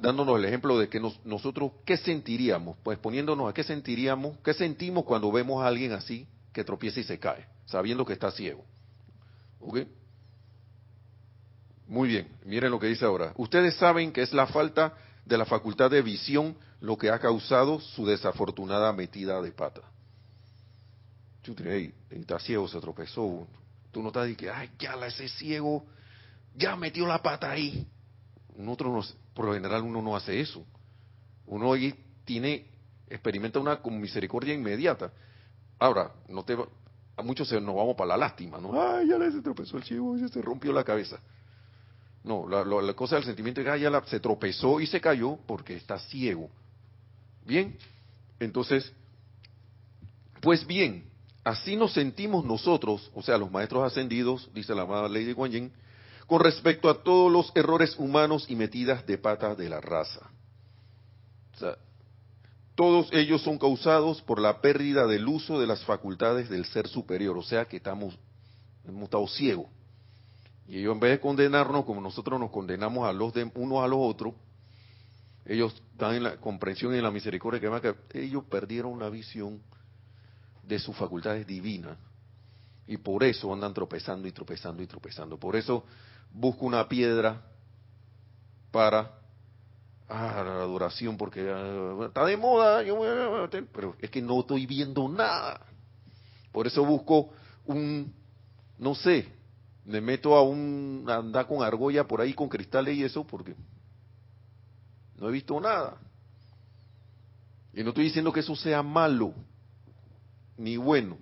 dándonos el ejemplo de que nosotros, ¿qué sentiríamos? Pues poniéndonos a qué sentiríamos, qué sentimos cuando vemos a alguien así que tropieza y se cae, sabiendo que está ciego. ¿Ok? Muy bien, miren lo que dice ahora. Ustedes saben que es la falta de la facultad de visión lo que ha causado su desafortunada metida de pata. Hey, está ciego, se tropezó. Tú no estás diciendo, ay, ya la ese ciego, ya metió la pata ahí. Nosotros, por lo general, uno no hace eso. Uno ahí tiene, experimenta una misericordia inmediata. Ahora, no te, a muchos nos vamos para la lástima, ¿no? Ay, ya le se tropezó el ciego, ya se rompió la cabeza. No, la, cosa del sentimiento es que ya se tropezó y se cayó porque está ciego. Bien, entonces, pues bien, así nos sentimos nosotros, o sea, los maestros ascendidos, dice la amada Lady Guan Yin, con respecto a todos los errores humanos y metidas de pata de la raza. O sea, todos ellos son causados por la pérdida del uso de las facultades del ser superior, o sea que estamos, hemos estado ciegos. Y ellos en vez de condenarnos como nosotros nos condenamos a los de, unos a los otros, ellos dan en la comprensión y en la misericordia que, que ellos perdieron la visión de sus facultades divinas. Y por eso andan tropezando y tropezando y tropezando. Por eso busco una piedra para ah, la adoración, porque ah, está de moda, yo pero es que no estoy viendo nada. Por eso busco un, no sé, me meto a un andar con argolla por ahí con cristales y eso porque no he visto nada. Y no estoy diciendo que eso sea malo ni bueno.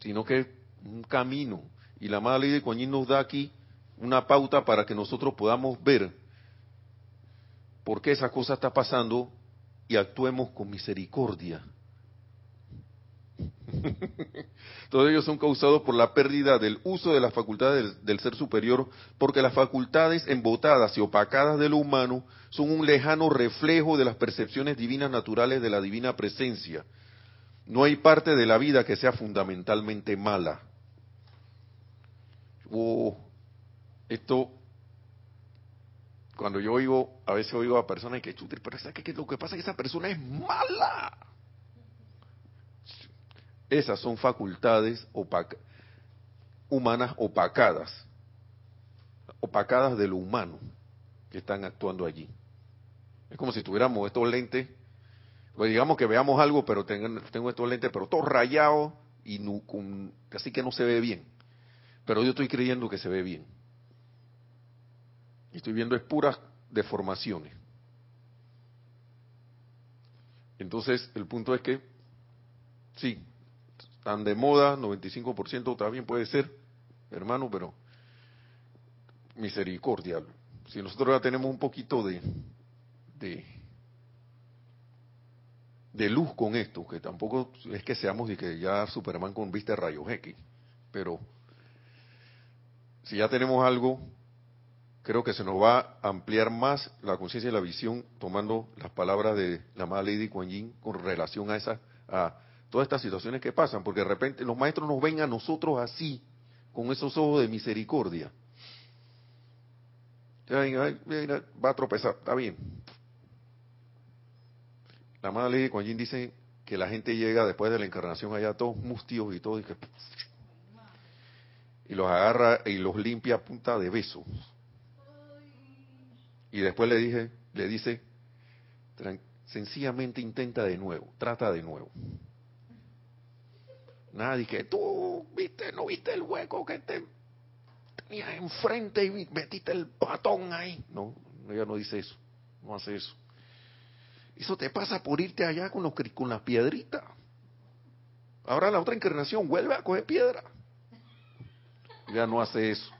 sino que es un camino. Y la madre de Coañín nos da aquí una pauta para que nosotros podamos ver por qué esa cosa está pasando y actuemos con misericordia. *laughs* Todos ellos son causados por la pérdida del uso de las facultades del, ser superior, porque las facultades embotadas y opacadas de lo humano son un lejano reflejo de las percepciones divinas naturales de la divina presencia. No hay parte de la vida que sea fundamentalmente mala. Oh, esto, cuando yo oigo, a veces oigo a personas que, pero ¿sabes qué? Lo que pasa es que esa persona es mala. Esas son facultades humanas opacadas, opacadas de lo humano que están actuando allí. Es como si tuviéramos estos lentes, pues digamos que veamos algo, pero tengo, estos lentes, pero todo rayado y no, así que no se ve bien. Pero yo estoy creyendo que se ve bien. Y estoy viendo es puras deformaciones. Entonces, el punto es que, sí, tan de moda, 95% también puede ser, hermano, pero misericordia. Si nosotros ya tenemos un poquito de, de, luz con esto, que tampoco es que seamos de que ya Superman con vista de rayos X, pero si ya tenemos algo, creo que se nos va a ampliar más la conciencia y la visión tomando las palabras de la amada Lady Kuan Yin con relación a esa a todas estas situaciones que pasan, porque de repente los maestros nos ven a nosotros así, con esos ojos de misericordia. Va a tropezar, está bien. La madre ley de Kuan dice que la gente llega después de la encarnación allá todos mustios y todo, y, y los agarra y los limpia a punta de besos. Y después le dije, le dice, sencillamente intenta de nuevo, trata de nuevo. Nadie que tú viste, no viste el hueco que te tenías enfrente y metiste el patón ahí. No, ella no dice eso, no hace eso. Eso te pasa por irte allá con, los, con las piedritas. Ahora la otra encarnación vuelve a coger piedra. Ya no hace eso.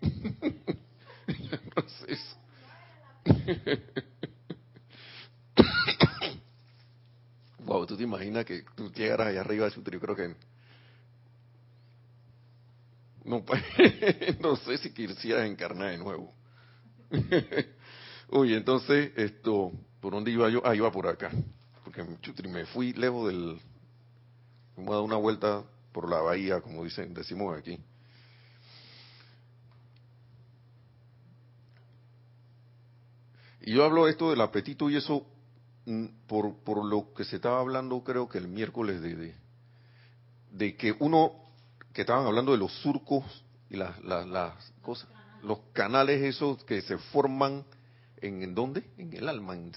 *laughs* ya no hace eso. *laughs* Wow, tú te imaginas que tú llegaras allá arriba, yo creo que no, *laughs* no sé si quisieras encarnar de nuevo. *laughs* Oye, entonces, esto, ¿por dónde iba yo? Ah, iba por acá. Porque me fui lejos del... Me a una vuelta por la bahía, como dicen, decimos aquí. Y yo hablo esto del apetito y eso por, por lo que se estaba hablando, creo que el miércoles, de, de, que uno, que estaban hablando de los surcos y las, las, cosas, los canales esos que se forman en, ¿en dónde? En el alma, en,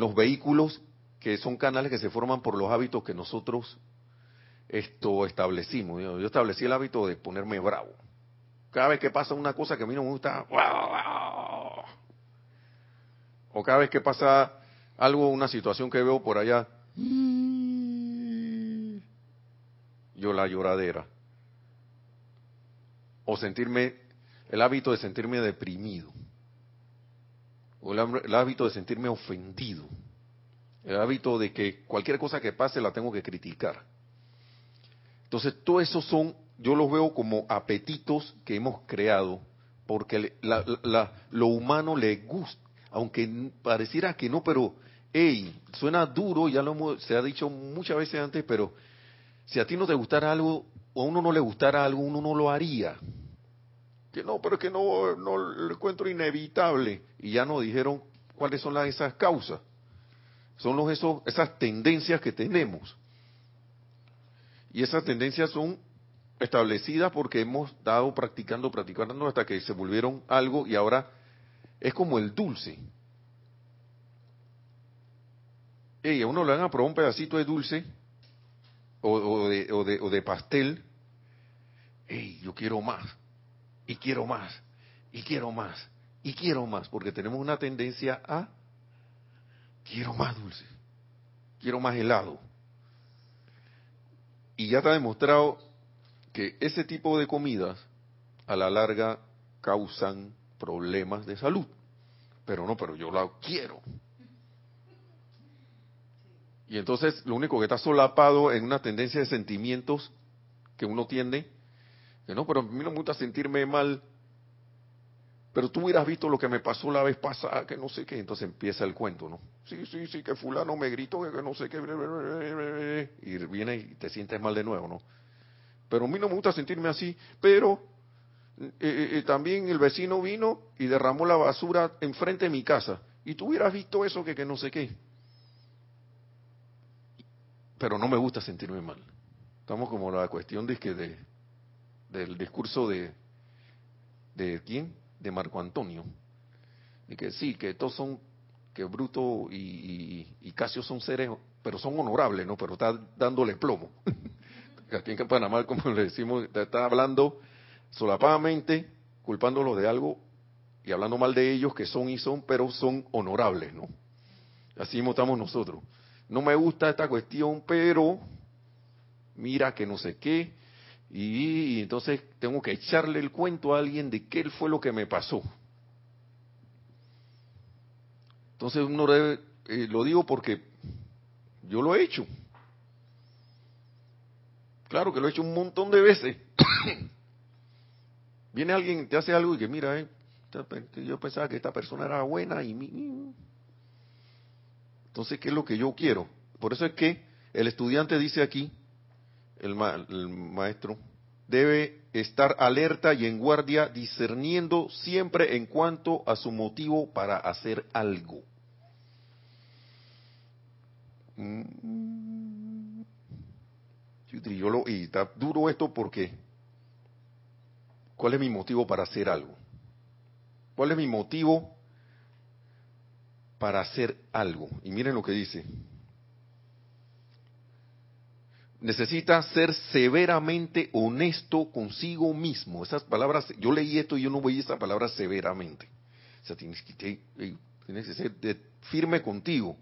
los vehículos, que son canales que se forman por los hábitos que nosotros esto establecimos. Yo, establecí el hábito de ponerme bravo. Cada vez que pasa una cosa que a mí no me gusta, o cada vez que pasa algo, una situación que veo por allá, yo la lloradera. O sentirme, el hábito de sentirme deprimido. O el, hábito de sentirme ofendido. El hábito de que cualquier cosa que pase la tengo que criticar. Entonces, todo eso son, yo los veo como apetitos que hemos creado, porque lo humano le gusta aunque pareciera que no, pero, hey, suena duro, ya lo hemos, se ha dicho muchas veces antes, pero si a ti no te gustara algo, o a uno no le gustara algo, uno no lo haría. Que no, pero es que no, no lo encuentro inevitable. Y ya nos dijeron cuáles son las, esas causas. Son los, esos, esas tendencias que tenemos. Y esas tendencias son establecidas porque hemos dado practicando, practicando hasta que se volvieron algo y ahora es como el dulce. Y a uno le van a probar un pedacito de dulce o, de, o, de, o de pastel. Ey, yo quiero más, y quiero más, y quiero más, y quiero más, porque tenemos una tendencia a quiero más dulce, quiero más helado. Y ya está demostrado que ese tipo de comidas a la larga causan problemas de salud. Pero no, pero yo la quiero. Y entonces lo único que está solapado en una tendencia de sentimientos que uno tiene, que no, pero a mí no me gusta sentirme mal, pero tú hubieras visto lo que me pasó la vez pasada, que no sé qué, entonces empieza el cuento, ¿no? Sí, sí, sí, que fulano me gritó, que no sé qué, y viene y te sientes mal de nuevo, ¿no? Pero a mí no me gusta sentirme así, pero eh, eh, también el vecino vino y derramó la basura enfrente de mi casa, y tú hubieras visto eso, que, que no sé qué. Pero no me gusta sentirme mal. Estamos como la cuestión de que de, del discurso de, de quién, de Marco Antonio, y que sí, que todos son, que Bruto y, y, Casio son seres, pero son honorables, ¿no? Pero está dándole plomo. *laughs* Aquí en Panamá, como le decimos, está hablando solapadamente, culpándolos de algo y hablando mal de ellos que son y son, pero son honorables, ¿no? Así mismo nosotros. No me gusta esta cuestión, pero mira que no sé qué, y, entonces tengo que echarle el cuento a alguien de qué fue lo que me pasó. Entonces uno debe, eh, lo digo porque yo lo he hecho. Claro que lo he hecho un montón de veces. *coughs* Viene alguien, te hace algo y que mira, eh, yo pensaba que esta persona era buena y entonces qué es lo que yo quiero. Por eso es que el estudiante dice aquí, el, maestro, debe estar alerta y en guardia, discerniendo siempre en cuanto a su motivo para hacer algo. Mm. Yo lo, y está duro esto porque, ¿cuál es mi motivo para hacer algo? ¿Cuál es mi motivo para hacer algo? Y miren lo que dice. necesita ser severamente honesto consigo mismo. Esas palabras, yo leí esto y yo no veía esa palabra severamente. O sea, tienes que, tienes que ser firme contigo.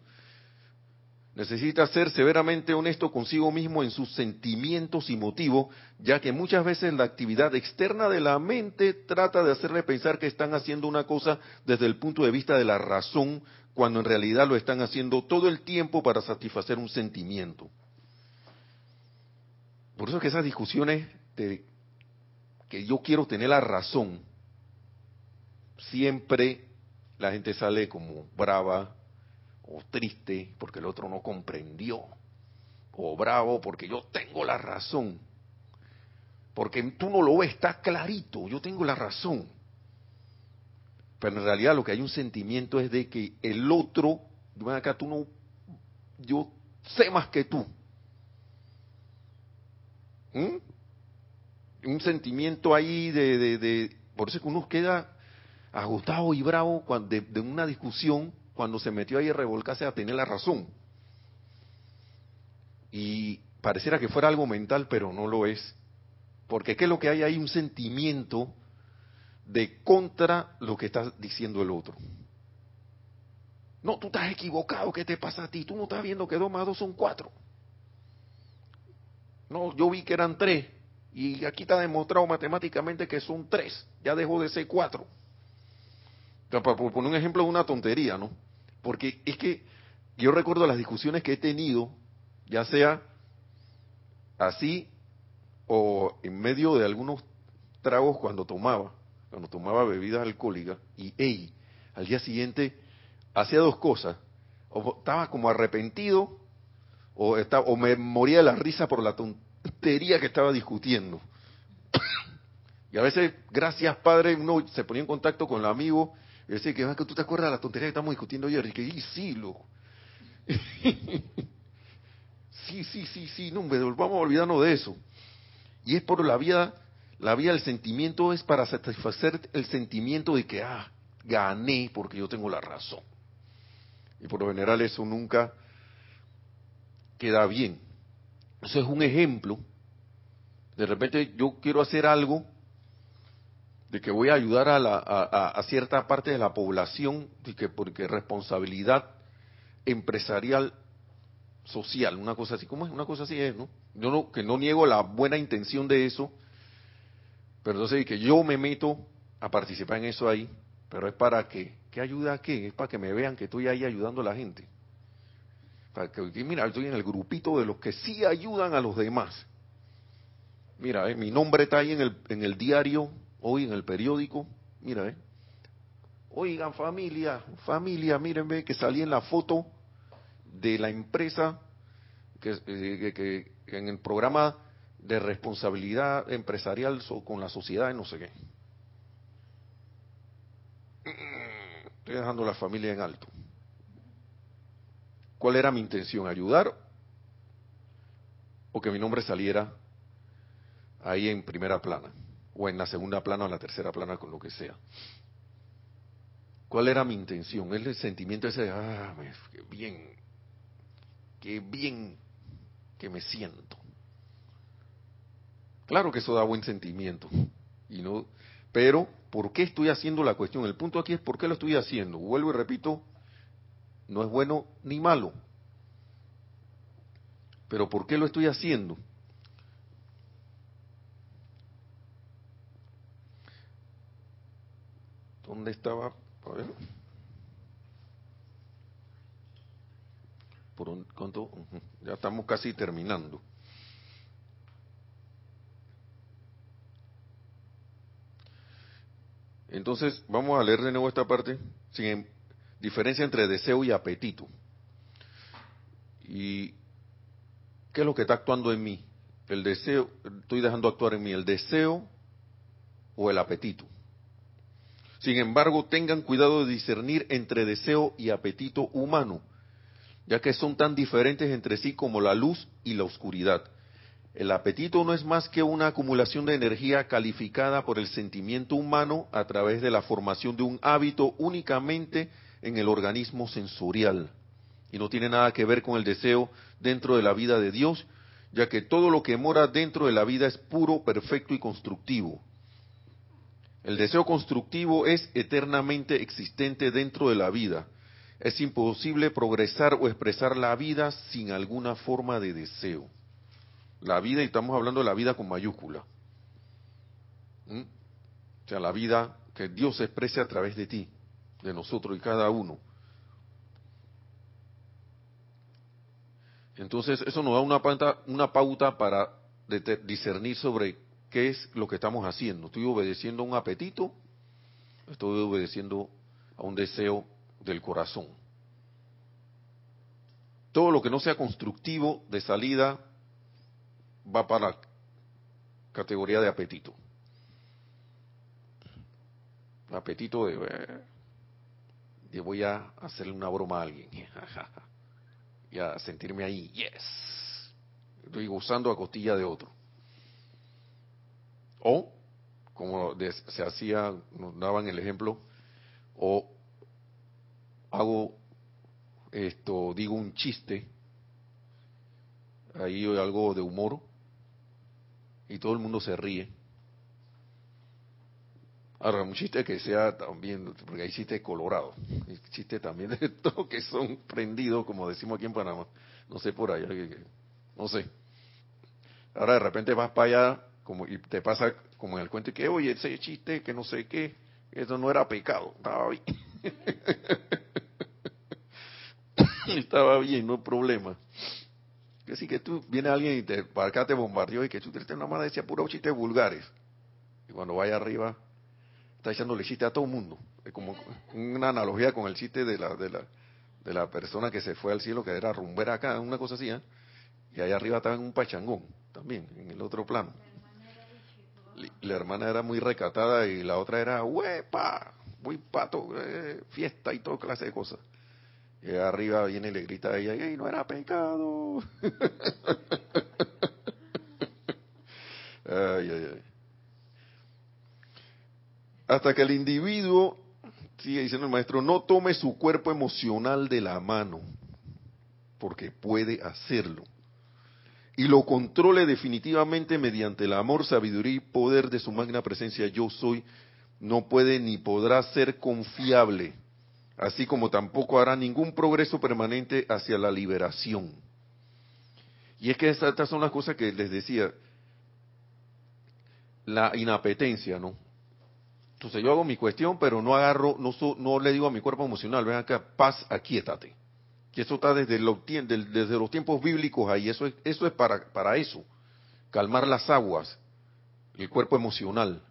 Necesita ser severamente honesto consigo mismo en sus sentimientos y motivos, ya que muchas veces la actividad externa de la mente trata de hacerle pensar que están haciendo una cosa desde el punto de vista de la razón, cuando en realidad lo están haciendo todo el tiempo para satisfacer un sentimiento. Por eso que esas discusiones de que yo quiero tener la razón, siempre la gente sale como brava o triste porque el otro no comprendió, o bravo porque yo tengo la razón, porque tú no lo ves, está clarito, yo tengo la razón. Pero en realidad lo que hay un sentimiento es de que el otro, acá tú no, yo sé más que tú, ¿Mm? Un sentimiento ahí de, Por eso es que uno queda agotado y bravo cuando, de, una discusión cuando se metió ahí a revolcarse a tener la razón. Y pareciera que fuera algo mental, pero no lo es. Porque ¿qué es lo que hay ahí? Un sentimiento de contra lo que está diciendo el otro. No, tú estás equivocado, ¿qué te pasa a ti? Tú no estás viendo que dos más dos son cuatro. No, yo vi que eran tres. Y aquí está demostrado matemáticamente que son tres. Ya dejó de ser cuatro. para poner un ejemplo de una tontería, ¿no? Porque es que yo recuerdo las discusiones que he tenido, ya sea así o en medio de algunos tragos cuando tomaba, cuando tomaba bebidas alcohólicas, y hey, al día siguiente hacía dos cosas. O estaba como arrepentido o, estaba, o me moría de la risa por la tontería que estaba discutiendo. *coughs* y a veces, gracias padre, uno se ponía en contacto con el amigo y decía que, ah, que tú te acuerdas de la tontería que estamos discutiendo ayer. Y que, y sí, loco. *laughs* sí, sí, sí, sí, no, vamos a olvidarnos de eso. Y es por la vía, la vía del sentimiento es para satisfacer el sentimiento de que, ah, gané porque yo tengo la razón. Y por lo general eso nunca queda bien. Eso es un ejemplo. De repente yo quiero hacer algo de que voy a ayudar a, la, cierta parte de la población, y que porque responsabilidad empresarial social, una cosa así, ¿cómo es? Una cosa así es, ¿no? Yo no, que no niego la buena intención de eso, pero entonces que yo me meto a participar en eso ahí, pero es para que, ¿qué ayuda a qué? Es para que me vean que estoy ahí ayudando a la gente. Para que, mira, estoy en el grupito de los que sí ayudan a los demás. Mira, eh, mi nombre está ahí en el diario, hoy en el periódico, mira, eh. Oigan, familia, familia, miren, ve que salí en la foto de la empresa que, eh, que, en el programa de responsabilidad empresarial con la sociedad no sé qué. Estoy dejando la familia en alto. ¿Cuál era mi intención? ¿Ayudar? ¿O que mi nombre saliera ahí en primera plana? ¿O en la segunda plana o en la tercera plana, con lo que sea? ¿Cuál era mi intención? El sentimiento ese de, ah, qué bien, qué bien que me siento. Claro que eso da buen sentimiento. Y no, pero, ¿por qué estoy haciendo la cuestión? El punto aquí es por qué lo estoy haciendo. Vuelvo y repito, no es bueno ni malo. Pero ¿por qué lo estoy haciendo? ¿Dónde estaba? A ver. Por un, ¿cuánto? Ya estamos casi terminando. Entonces, vamos a leer de nuevo esta parte, sin diferencia entre deseo y apetito. ¿Y qué es lo que está actuando en mí? El deseo, estoy dejando actuar en mí el deseo o el apetito. Sin embargo, tengan cuidado de discernir entre deseo y apetito humano, ya que son tan diferentes entre sí como la luz y la oscuridad. El apetito no es más que una acumulación de energía calificada por el sentimiento humano a través de la formación de un hábito únicamente en el organismo sensorial. Y no tiene nada que ver con el deseo dentro de la vida de Dios, ya que todo lo que mora dentro de la vida es puro, perfecto y constructivo. El deseo constructivo es eternamente existente dentro de la vida. Es imposible progresar o expresar la vida sin alguna forma de deseo. La vida, y estamos hablando de la vida con mayúscula. ¿Mm? O sea, la vida que Dios exprese a través de ti, de nosotros y cada uno. Entonces, eso nos da una pauta, una pauta para discernir sobre qué es lo que estamos haciendo. ¿Estoy obedeciendo a un apetito? ¿Estoy obedeciendo a un deseo del corazón? Todo lo que no sea constructivo de salida va para la categoría de apetito. Apetito de, de voy a hacerle una broma a alguien *laughs* y a sentirme ahí, yes, estoy gozando a costilla de otro. O, como se hacía, nos daban el ejemplo, o hago esto, digo un chiste, ahí algo de humor, y todo el mundo se ríe. Ahora, un chiste que sea también, porque hay chistes colorados, chistes también de *laughs* todo que son prendidos, como decimos aquí en Panamá, no sé por allá, no sé. Ahora de repente vas para allá, como y te pasa como en el cuento que, oye, ese chiste que no sé qué, eso no era pecado, estaba *laughs* bien. estaba bien, no problema. Que si que tú, viene alguien y te, para acá te bombardeó y que tú te una más decía puros chistes vulgares. Y cuando vaya arriba, está echándole chiste a todo el mundo. Es como una analogía con el chiste de la, de la, de la persona que se fue al cielo, que era rumbera acá, una cosa así, ¿eh? Y allá arriba estaba en un pachangón, también, en el otro plano. La hermana era muy recatada y la otra era, huepa, muy pato, eh, fiesta y toda clase de cosas. Y arriba viene y le grita a ella, ¡Ey, no era pecado! *laughs* Hasta que el individuo, sigue diciendo el maestro, no tome su cuerpo emocional de la mano, porque puede hacerlo, y lo controle definitivamente mediante el amor, sabiduría y poder de su magna presencia yo soy, no puede ni podrá ser confiable así como tampoco hará ningún progreso permanente hacia la liberación. Y es que estas son las cosas que les decía, la inapetencia, ¿no? Entonces yo hago mi cuestión, pero no agarro, no, no le digo a mi cuerpo emocional, ven acá, paz, aquíétate. Que eso está desde, desde los tiempos bíblicos ahí, eso es, eso es para, para eso, calmar las aguas, el cuerpo emocional.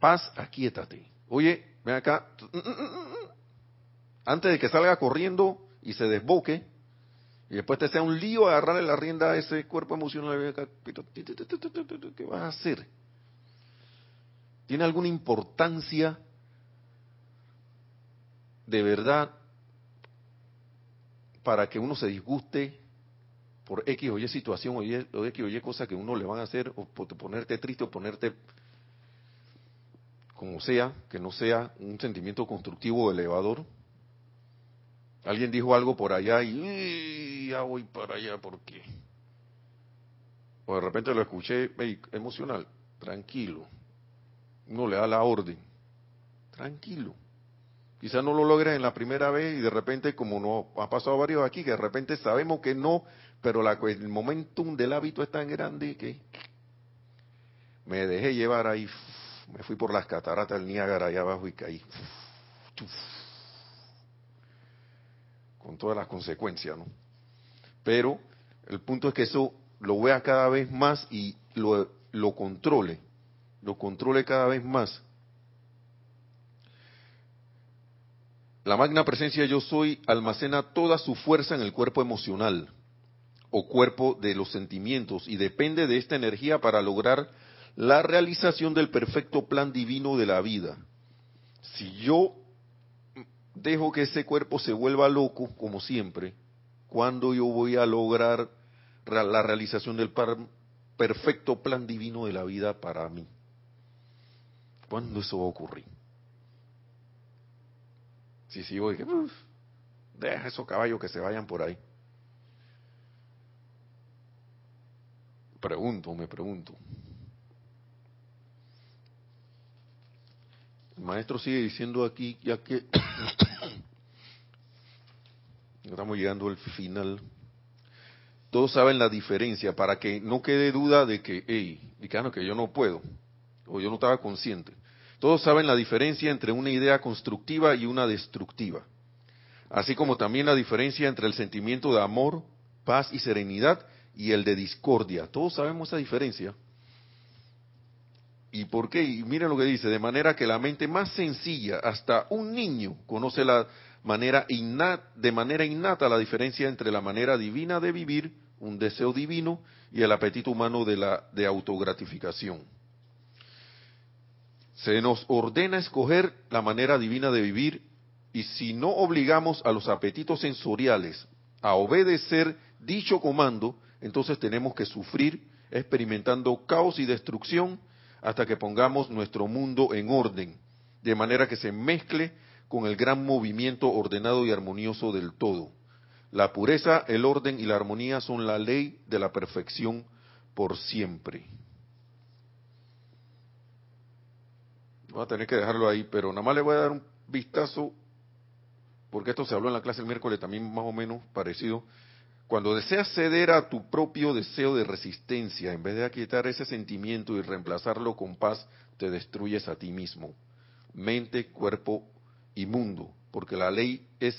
Paz, aquíétate. Oye, ven acá, antes de que salga corriendo y se desboque, y después te sea un lío agarrarle la rienda a ese cuerpo emocional, ¿qué vas a hacer? ¿Tiene alguna importancia de verdad para que uno se disguste por X o Y situación o, X o Y cosa que uno le van a hacer o ponerte triste o ponerte como sea, que no sea un sentimiento constructivo o elevador? Alguien dijo algo por allá y ya voy para allá, ¿por qué? O de repente lo escuché emocional, tranquilo, uno le da la orden. Tranquilo. Quizás no lo logres en la primera vez y de repente, como no ha pasado varios aquí, que de repente sabemos que no, pero la, el momentum del hábito es tan grande que me dejé llevar ahí, me fui por las cataratas del Niágara allá abajo y caí. Con todas las consecuencias, ¿no? Pero el punto es que eso lo vea cada vez más y lo, lo controle lo controle cada vez más. La magna presencia yo soy almacena toda su fuerza en el cuerpo emocional o cuerpo de los sentimientos y depende de esta energía para lograr la realización del perfecto plan divino de la vida. Si yo dejo que ese cuerpo se vuelva loco, como siempre, ¿cuándo yo voy a lograr la realización del perfecto plan divino de la vida para mí? ¿Cuándo eso va a ocurrir? Si sí, voy, deja esos caballos que se vayan por ahí. Pregunto, me pregunto. El maestro sigue diciendo aquí, ya que *coughs* estamos llegando al final, todos saben la diferencia, para que no quede duda de que, hey, que yo no puedo, o yo no estaba consciente. Todos saben la diferencia entre una idea constructiva y una destructiva, así como también la diferencia entre el sentimiento de amor, paz y serenidad y el de discordia. Todos sabemos esa diferencia. ¿Y por qué? Y miren lo que dice, de manera que la mente más sencilla, hasta un niño, conoce la manera innata, de manera innata la diferencia entre la manera divina de vivir, un deseo divino, y el apetito humano de la de autogratificación. Se nos ordena escoger la manera divina de vivir y si no obligamos a los apetitos sensoriales a obedecer dicho comando, entonces tenemos que sufrir experimentando caos y destrucción hasta que pongamos nuestro mundo en orden, de manera que se mezcle con el gran movimiento ordenado y armonioso del todo. La pureza, el orden y la armonía son la ley de la perfección por siempre. Voy a tener que dejarlo ahí, pero nada más le voy a dar un vistazo, porque esto se habló en la clase el miércoles también más o menos parecido. Cuando deseas ceder a tu propio deseo de resistencia, en vez de aquietar ese sentimiento y reemplazarlo con paz, te destruyes a ti mismo. Mente, cuerpo y mundo. Porque la ley es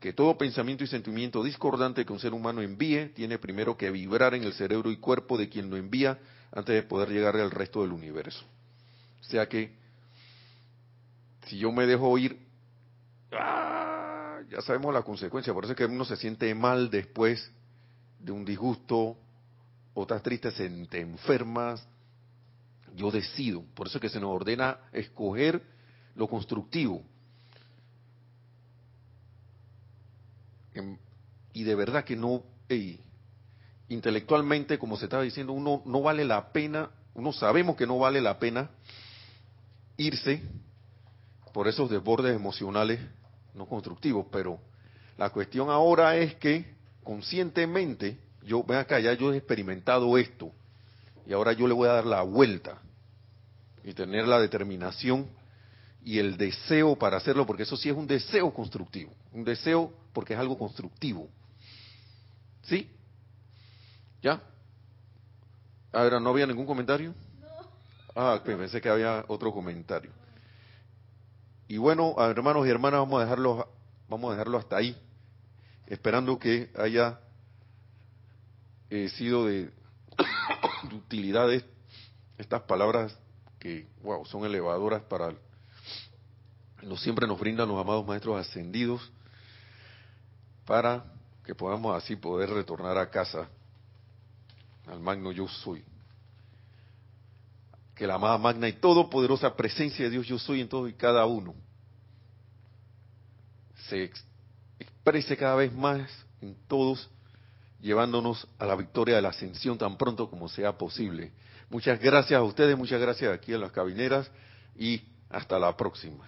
que todo pensamiento y sentimiento discordante que un ser humano envíe tiene primero que vibrar en el cerebro y cuerpo de quien lo envía antes de poder llegar al resto del universo. O sea que si yo me dejo ir, ¡ah! ya sabemos la consecuencia, por eso es que uno se siente mal después de un disgusto, otras tristes se te enfermas, yo decido, por eso es que se nos ordena escoger lo constructivo. Em, y de verdad que no, intelectualmente, como se estaba diciendo, uno no vale la pena, uno sabemos que no vale la pena irse por esos desbordes emocionales no constructivos, pero la cuestión ahora es que conscientemente, yo, ven acá, ya yo he experimentado esto, y ahora yo le voy a dar la vuelta y tener la determinación y el deseo para hacerlo, porque eso sí es un deseo constructivo, un deseo porque es algo constructivo. ¿Sí? ¿Ya? A ver, ¿no había ningún comentario? Ah, pensé que había otro comentario. Y bueno, hermanos y hermanas, vamos a dejarlo, vamos a dejarlo hasta ahí, esperando que haya eh, sido de, *coughs* de utilidad estas palabras que, wow, son elevadoras para nos siempre nos brindan los amados maestros ascendidos para que podamos así poder retornar a casa. Al magno yo soy que la amada magna y todopoderosa presencia de Dios yo soy en todo y cada uno se exprese cada vez más en todos, llevándonos a la victoria de la ascensión tan pronto como sea posible. Muchas gracias a ustedes, muchas gracias aquí a las cabineras y hasta la próxima.